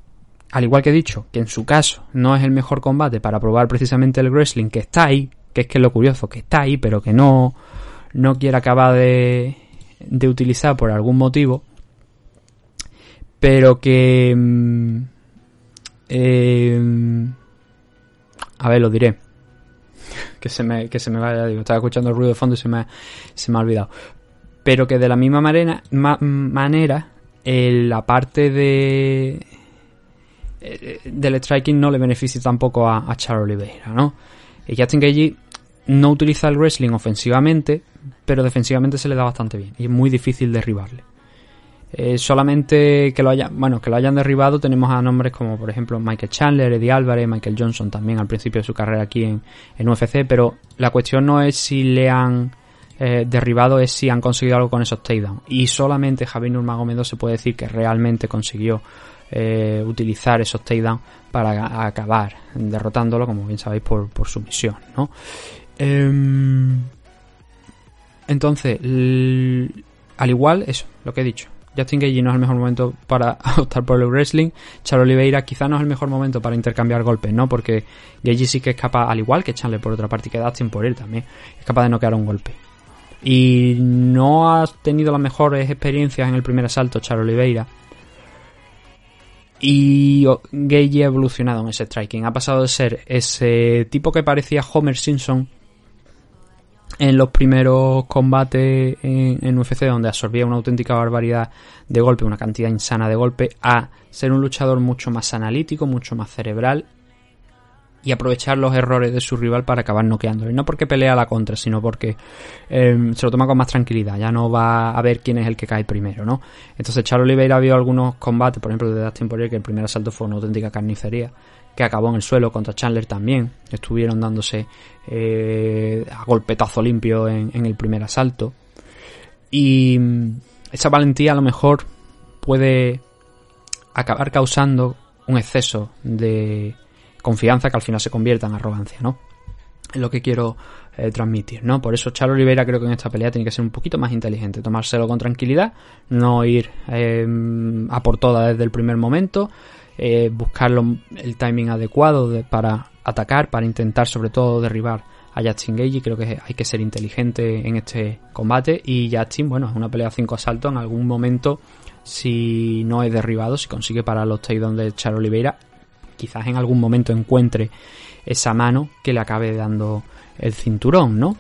al igual que he dicho, que en su caso no es el mejor combate para probar precisamente el wrestling, que está ahí, que es que es lo curioso, que está ahí, pero que no, no quiere acabar de, de utilizar por algún motivo, pero que... mm, eh, a ver, lo diré. Que se me, que se me vaya, digo, estaba escuchando el ruido de fondo y se me, se me ha olvidado. Pero que de la misma manera, ma- manera la parte de eh, del striking no le beneficia tampoco a, a Char Oliveira, ¿no? Justin Gagey no utiliza el wrestling ofensivamente, pero defensivamente se le da bastante bien y es muy difícil derribarle. Eh, solamente que lo hayan, bueno, que lo hayan derribado tenemos a nombres como por ejemplo Michael Chandler, Eddie Álvarez, Michael Johnson también al principio de su carrera aquí en, en UFC, pero la cuestión no es si le han eh, derribado, es si han conseguido algo con esos takedowns. Y solamente Javier Nurmagomedov se puede decir que realmente consiguió eh, utilizar esos takedowns para acabar derrotándolo, como bien sabéis, por, por sumisión, ¿no? Entonces, al igual, eso, lo que he dicho. Justin Gage no es el mejor momento para optar por el wrestling. Char Oliveira quizá no es el mejor momento para intercambiar golpes, ¿no? Porque Gage sí que es capaz, al igual que Chandler por otra parte, que Dustin por él también, es capaz de noquear un golpe. Y no ha tenido las mejores experiencias en el primer asalto Char Oliveira. Y Gage ha evolucionado en ese striking. Ha pasado de ser ese tipo que parecía Homer Simpson en los primeros combates en, en, UFC donde absorbía una auténtica barbaridad de golpe, una cantidad insana de golpe, a ser un luchador mucho más analítico, mucho más cerebral y aprovechar los errores de su rival para acabar noqueándolo. Y no porque pelea a la contra, sino porque eh, se lo toma con más tranquilidad. Ya no va a ver quién es el que cae primero, ¿no? Entonces, Charles Oliveira vio algunos combates, por ejemplo, de Dustin Poirier, que el primer asalto fue una auténtica carnicería, que acabó en el suelo contra Chandler también. Estuvieron dándose eh, a golpetazo limpio en, en el primer asalto. Y esa valentía a lo mejor puede acabar causando un exceso de confianza que al final se convierta en arrogancia, ¿no? Es lo que quiero eh, transmitir, ¿no? Por eso Charles Oliveira creo que en esta pelea tiene que ser un poquito más inteligente, tomárselo con tranquilidad, no ir eh, a por todas desde el primer momento, eh, buscar el timing adecuado de, para atacar, para intentar sobre todo derribar a Justin Gage, creo que hay que ser inteligente en este combate. Y Justin, bueno, es una pelea 5 asaltos, en algún momento si no es derribado, si consigue parar los takedowns de Charles Oliveira, quizás en algún momento encuentre esa mano que le acabe dando el cinturón, ¿no?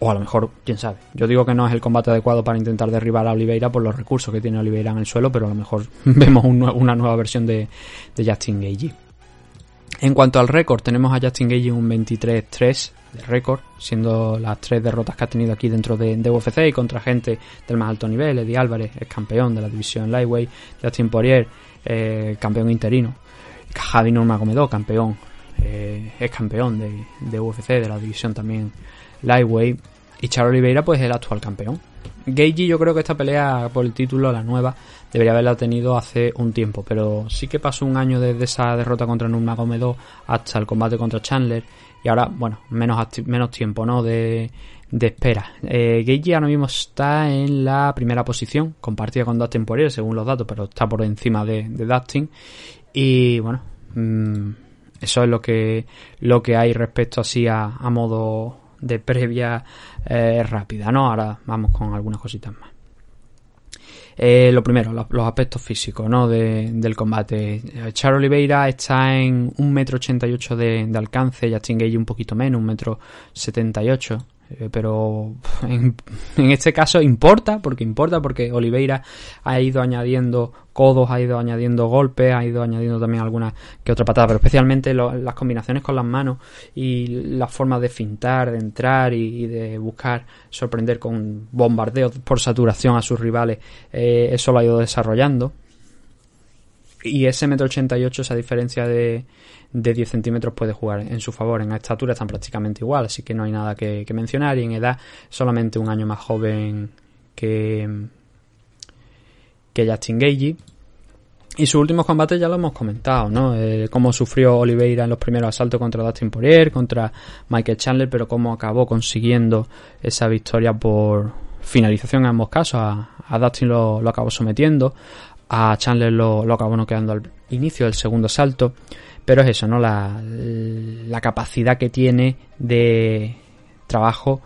O a lo mejor, quién sabe. Yo digo que no es el combate adecuado para intentar derribar a Oliveira por los recursos que tiene Oliveira en el suelo, pero a lo mejor vemos un, una nueva versión de, de Justin Gage. En cuanto al récord, tenemos a Justin Gage un 23-3 de récord, siendo las tres derrotas que ha tenido aquí dentro de, de, UFC y contra gente del más alto nivel. Eddie Álvarez es campeón de la división Lightweight, Justin Poirier, eh, campeón interino. Javi Nurmagomedov, campeón, eh, es campeón de, de, UFC, de la división también Lightweight. Y Charles Oliveira, pues el actual campeón. Gage, yo creo que esta pelea por el título, la nueva, debería haberla tenido hace un tiempo, pero sí que pasó un año desde esa derrota contra Nurmagomedov hasta el combate contra Chandler y ahora, bueno, menos, menos tiempo, ¿no? De, espera. Eh, Gage ahora mismo está en la primera posición, compartida con Dustin Poirier, según los datos, pero está por encima de, Dustin. Y bueno, mmm, eso es lo que, lo que hay respecto así a, a modo de previa eh, rápida, ¿no? Ahora vamos con algunas cositas más. Eh, lo primero, los, aspectos físicos ¿no? de, del combate. Char Oliveira está en 1,88m de, de alcance, Justin Gage un poquito menos, 1,78m. Eh, pero en, este caso importa, porque importa, porque Oliveira ha ido añadiendo codos, ha ido añadiendo golpes, ha ido añadiendo también alguna que otra patada, pero especialmente las combinaciones con las manos y las formas de fintar, de entrar y, y de buscar sorprender con bombardeos por saturación a sus rivales, eh, eso lo ha ido desarrollando. Y ese metro 88, esa diferencia de, de 10 centímetros puede jugar en su favor. En estatura están prácticamente igual, así que no hay nada que, mencionar. Y en edad, solamente un año más joven que, que Justin Gage. Y sus últimos combates ya lo hemos comentado, ¿no? Eh, cómo sufrió Oliveira en los primeros asaltos contra Dustin Poirier, contra Michael Chandler, pero cómo acabó consiguiendo esa victoria por finalización en ambos casos. A, a Dustin lo, lo, acabó sometiendo, a Chandler lo, lo acabó noqueando al inicio del segundo asalto. Pero es eso, ¿no? La, capacidad que tiene de trabajo.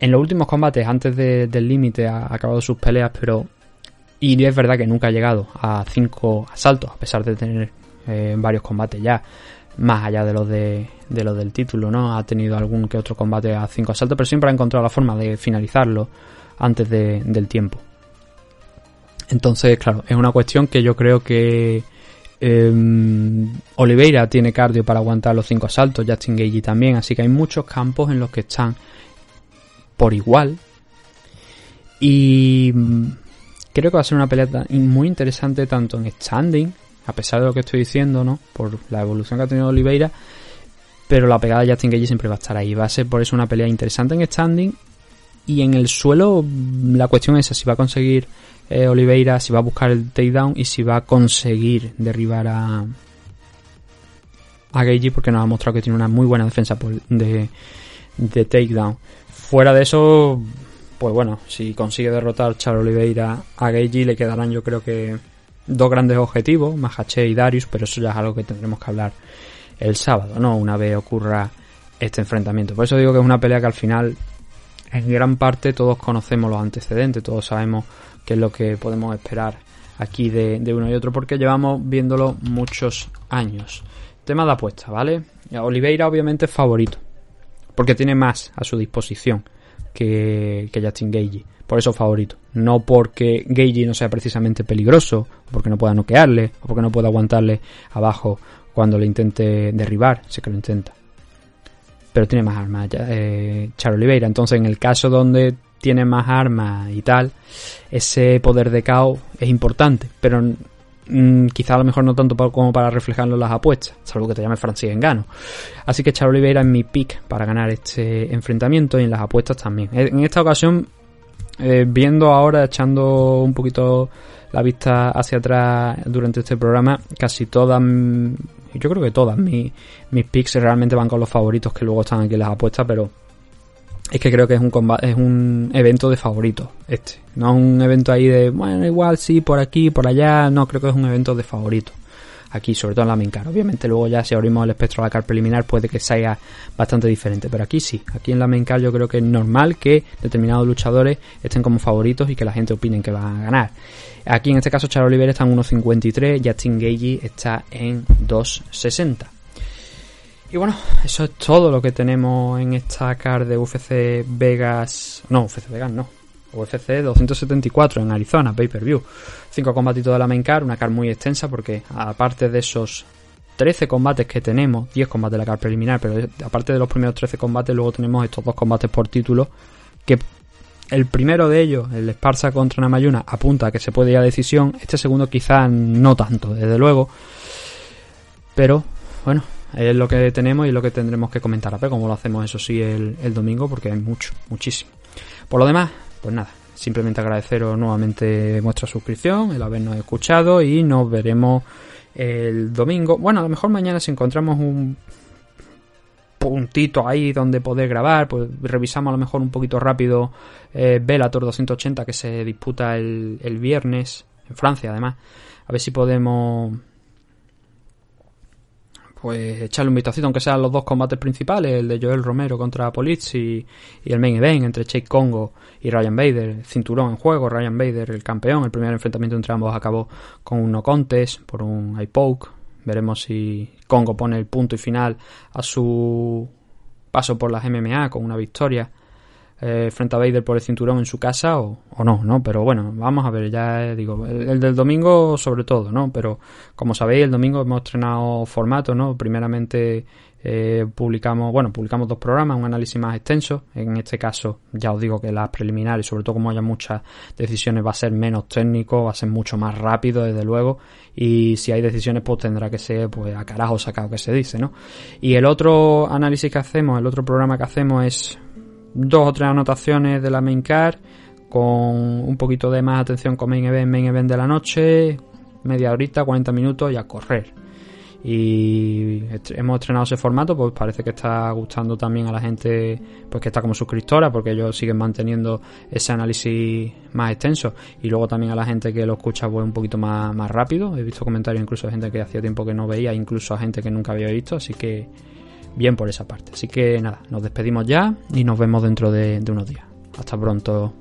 En los últimos combates, antes de, del límite, ha acabado sus peleas, pero. Y es verdad que nunca ha llegado a cinco asaltos, a pesar de tener eh, varios combates ya, más allá de los de, los del título, ¿no? Ha tenido algún que otro combate a cinco asaltos, pero siempre ha encontrado la forma de finalizarlo antes de, del tiempo. Entonces, claro, es una cuestión que yo creo que eh, Oliveira tiene cardio para aguantar los cinco asaltos, Justin Gage también, así que hay muchos campos en los que están por igual. Y creo que va a ser una pelea muy interesante tanto en standing, a pesar de lo que estoy diciendo, ¿no? Por la evolución que ha tenido Oliveira, pero la pegada de Justin Gage siempre va a estar ahí. Va a ser por eso una pelea interesante en standing. Y en el suelo, la cuestión es si va a conseguir eh, Oliveira si va a buscar el takedown y si va a conseguir derribar a a porque nos ha mostrado que tiene una muy buena defensa de, de takedown. Fuera de eso, pues bueno, si consigue derrotar Char Oliveira a Geiji, le quedarán yo creo que dos grandes objetivos, Mahache y Darius, pero eso ya es algo que tendremos que hablar el sábado, ¿no? Una vez ocurra este enfrentamiento. Por eso digo que es una pelea que al final, en gran parte, todos conocemos los antecedentes, todos sabemos qué es lo que podemos esperar aquí de, uno y otro, porque llevamos viéndolo muchos años. Tema de apuesta, ¿vale? Oliveira obviamente es favorito, porque tiene más a su disposición que, que Justin Gagey. Por eso favorito. No porque Gagey no sea precisamente peligroso, porque no pueda noquearle, o porque no pueda aguantarle abajo cuando le intente derribar. Sé que lo intenta. Pero tiene más armas, eh, Char Oliveira. Entonces, en el caso donde tiene más armas y tal, ese poder de caos es importante. Pero mm, quizá a lo mejor no tanto como para reflejarlo en las apuestas, salvo que te llame Francis Engano. Así que Char Oliveira es mi pick para ganar este enfrentamiento y en las apuestas también. Eh, En esta ocasión, eh, viendo ahora, echando un poquito la vista hacia atrás durante este programa, casi todas, mm, yo creo que todas mis picks realmente van con los favoritos que luego están aquí en las apuestas, pero es que creo que es un comba- es un evento de favoritos este. No es un evento ahí de, bueno, igual sí, por aquí, por allá. No, creo que es un evento de favoritos. Aquí, sobre todo en la. Obviamente luego ya si abrimos el espectro a la card preliminar puede que sea bastante diferente. Pero aquí sí. Aquí en la yo creo que es normal que determinados luchadores estén como favoritos y que la gente opine que van a ganar. Aquí en este caso Charo Oliveira está en 1.53, Justin Gagey está en 2.60. Y bueno, eso es todo lo que tenemos en esta card de UFC Vegas. No, UFC Vegas no. UFC 274 en Arizona, pay per view. Cinco combatitos de la main card, una card muy extensa porque aparte de esos 13 combates que tenemos, 10 combates de la card preliminar, pero aparte de los primeros 13 combates, luego tenemos estos dos combates por título que el primero de ellos, el Esparza contra Namayuna, apunta a que se puede ir a decisión. Este segundo quizá no tanto, desde luego. Pero, bueno, es lo que tenemos y es lo que tendremos que comentar a ver cómo lo hacemos, eso sí, el, domingo, porque hay mucho, muchísimo. Por lo demás, pues nada, simplemente agradeceros nuevamente vuestra suscripción, el habernos escuchado y nos veremos el domingo. Bueno, a lo mejor mañana si encontramos un puntito ahí donde poder grabar, pues revisamos a lo mejor un poquito rápido eh, Bellator 280 que se disputa el viernes en Francia además, a ver si podemos pues echarle un vistacito, aunque sean los dos combates principales, el de Joel Romero contra Polizzi y el main event entre Chase Congo y Ryan Bader, cinturón en juego, Ryan Bader el campeón, el primer enfrentamiento entre ambos acabó con un no contest por un eye poke, veremos si Congo pone el punto y final a su paso por las MMA con una victoria eh, frente a Vader por el cinturón en su casa o, o no, ¿no? Pero bueno, vamos a ver, ya eh, digo, el, el del domingo sobre todo, ¿no? Pero como sabéis, el domingo hemos estrenado formato, ¿no? Primeramente eh, publicamos, bueno, publicamos dos programas, un análisis más extenso, en este caso ya os digo que las preliminares, sobre todo como haya muchas decisiones, va a ser menos técnico, va a ser mucho más rápido, desde luego, y si hay decisiones, pues tendrá que ser, pues a carajo sacado que se dice, ¿no? Y el otro análisis que hacemos, el otro programa que hacemos es dos o tres anotaciones de la main card con un poquito de más atención con main event, main event de la noche, media horita, 40 minutos y a correr. Y hemos estrenado ese formato, pues parece que está gustando también a la gente pues que está como suscriptora, porque ellos siguen manteniendo ese análisis más extenso. Y luego también a la gente que lo escucha pues un poquito más, más rápido. He visto comentarios incluso de gente que hacía tiempo que no veía, incluso a gente que nunca había visto, así que bien por esa parte. Así que nada, nos despedimos ya y nos vemos dentro de, unos días. Hasta pronto.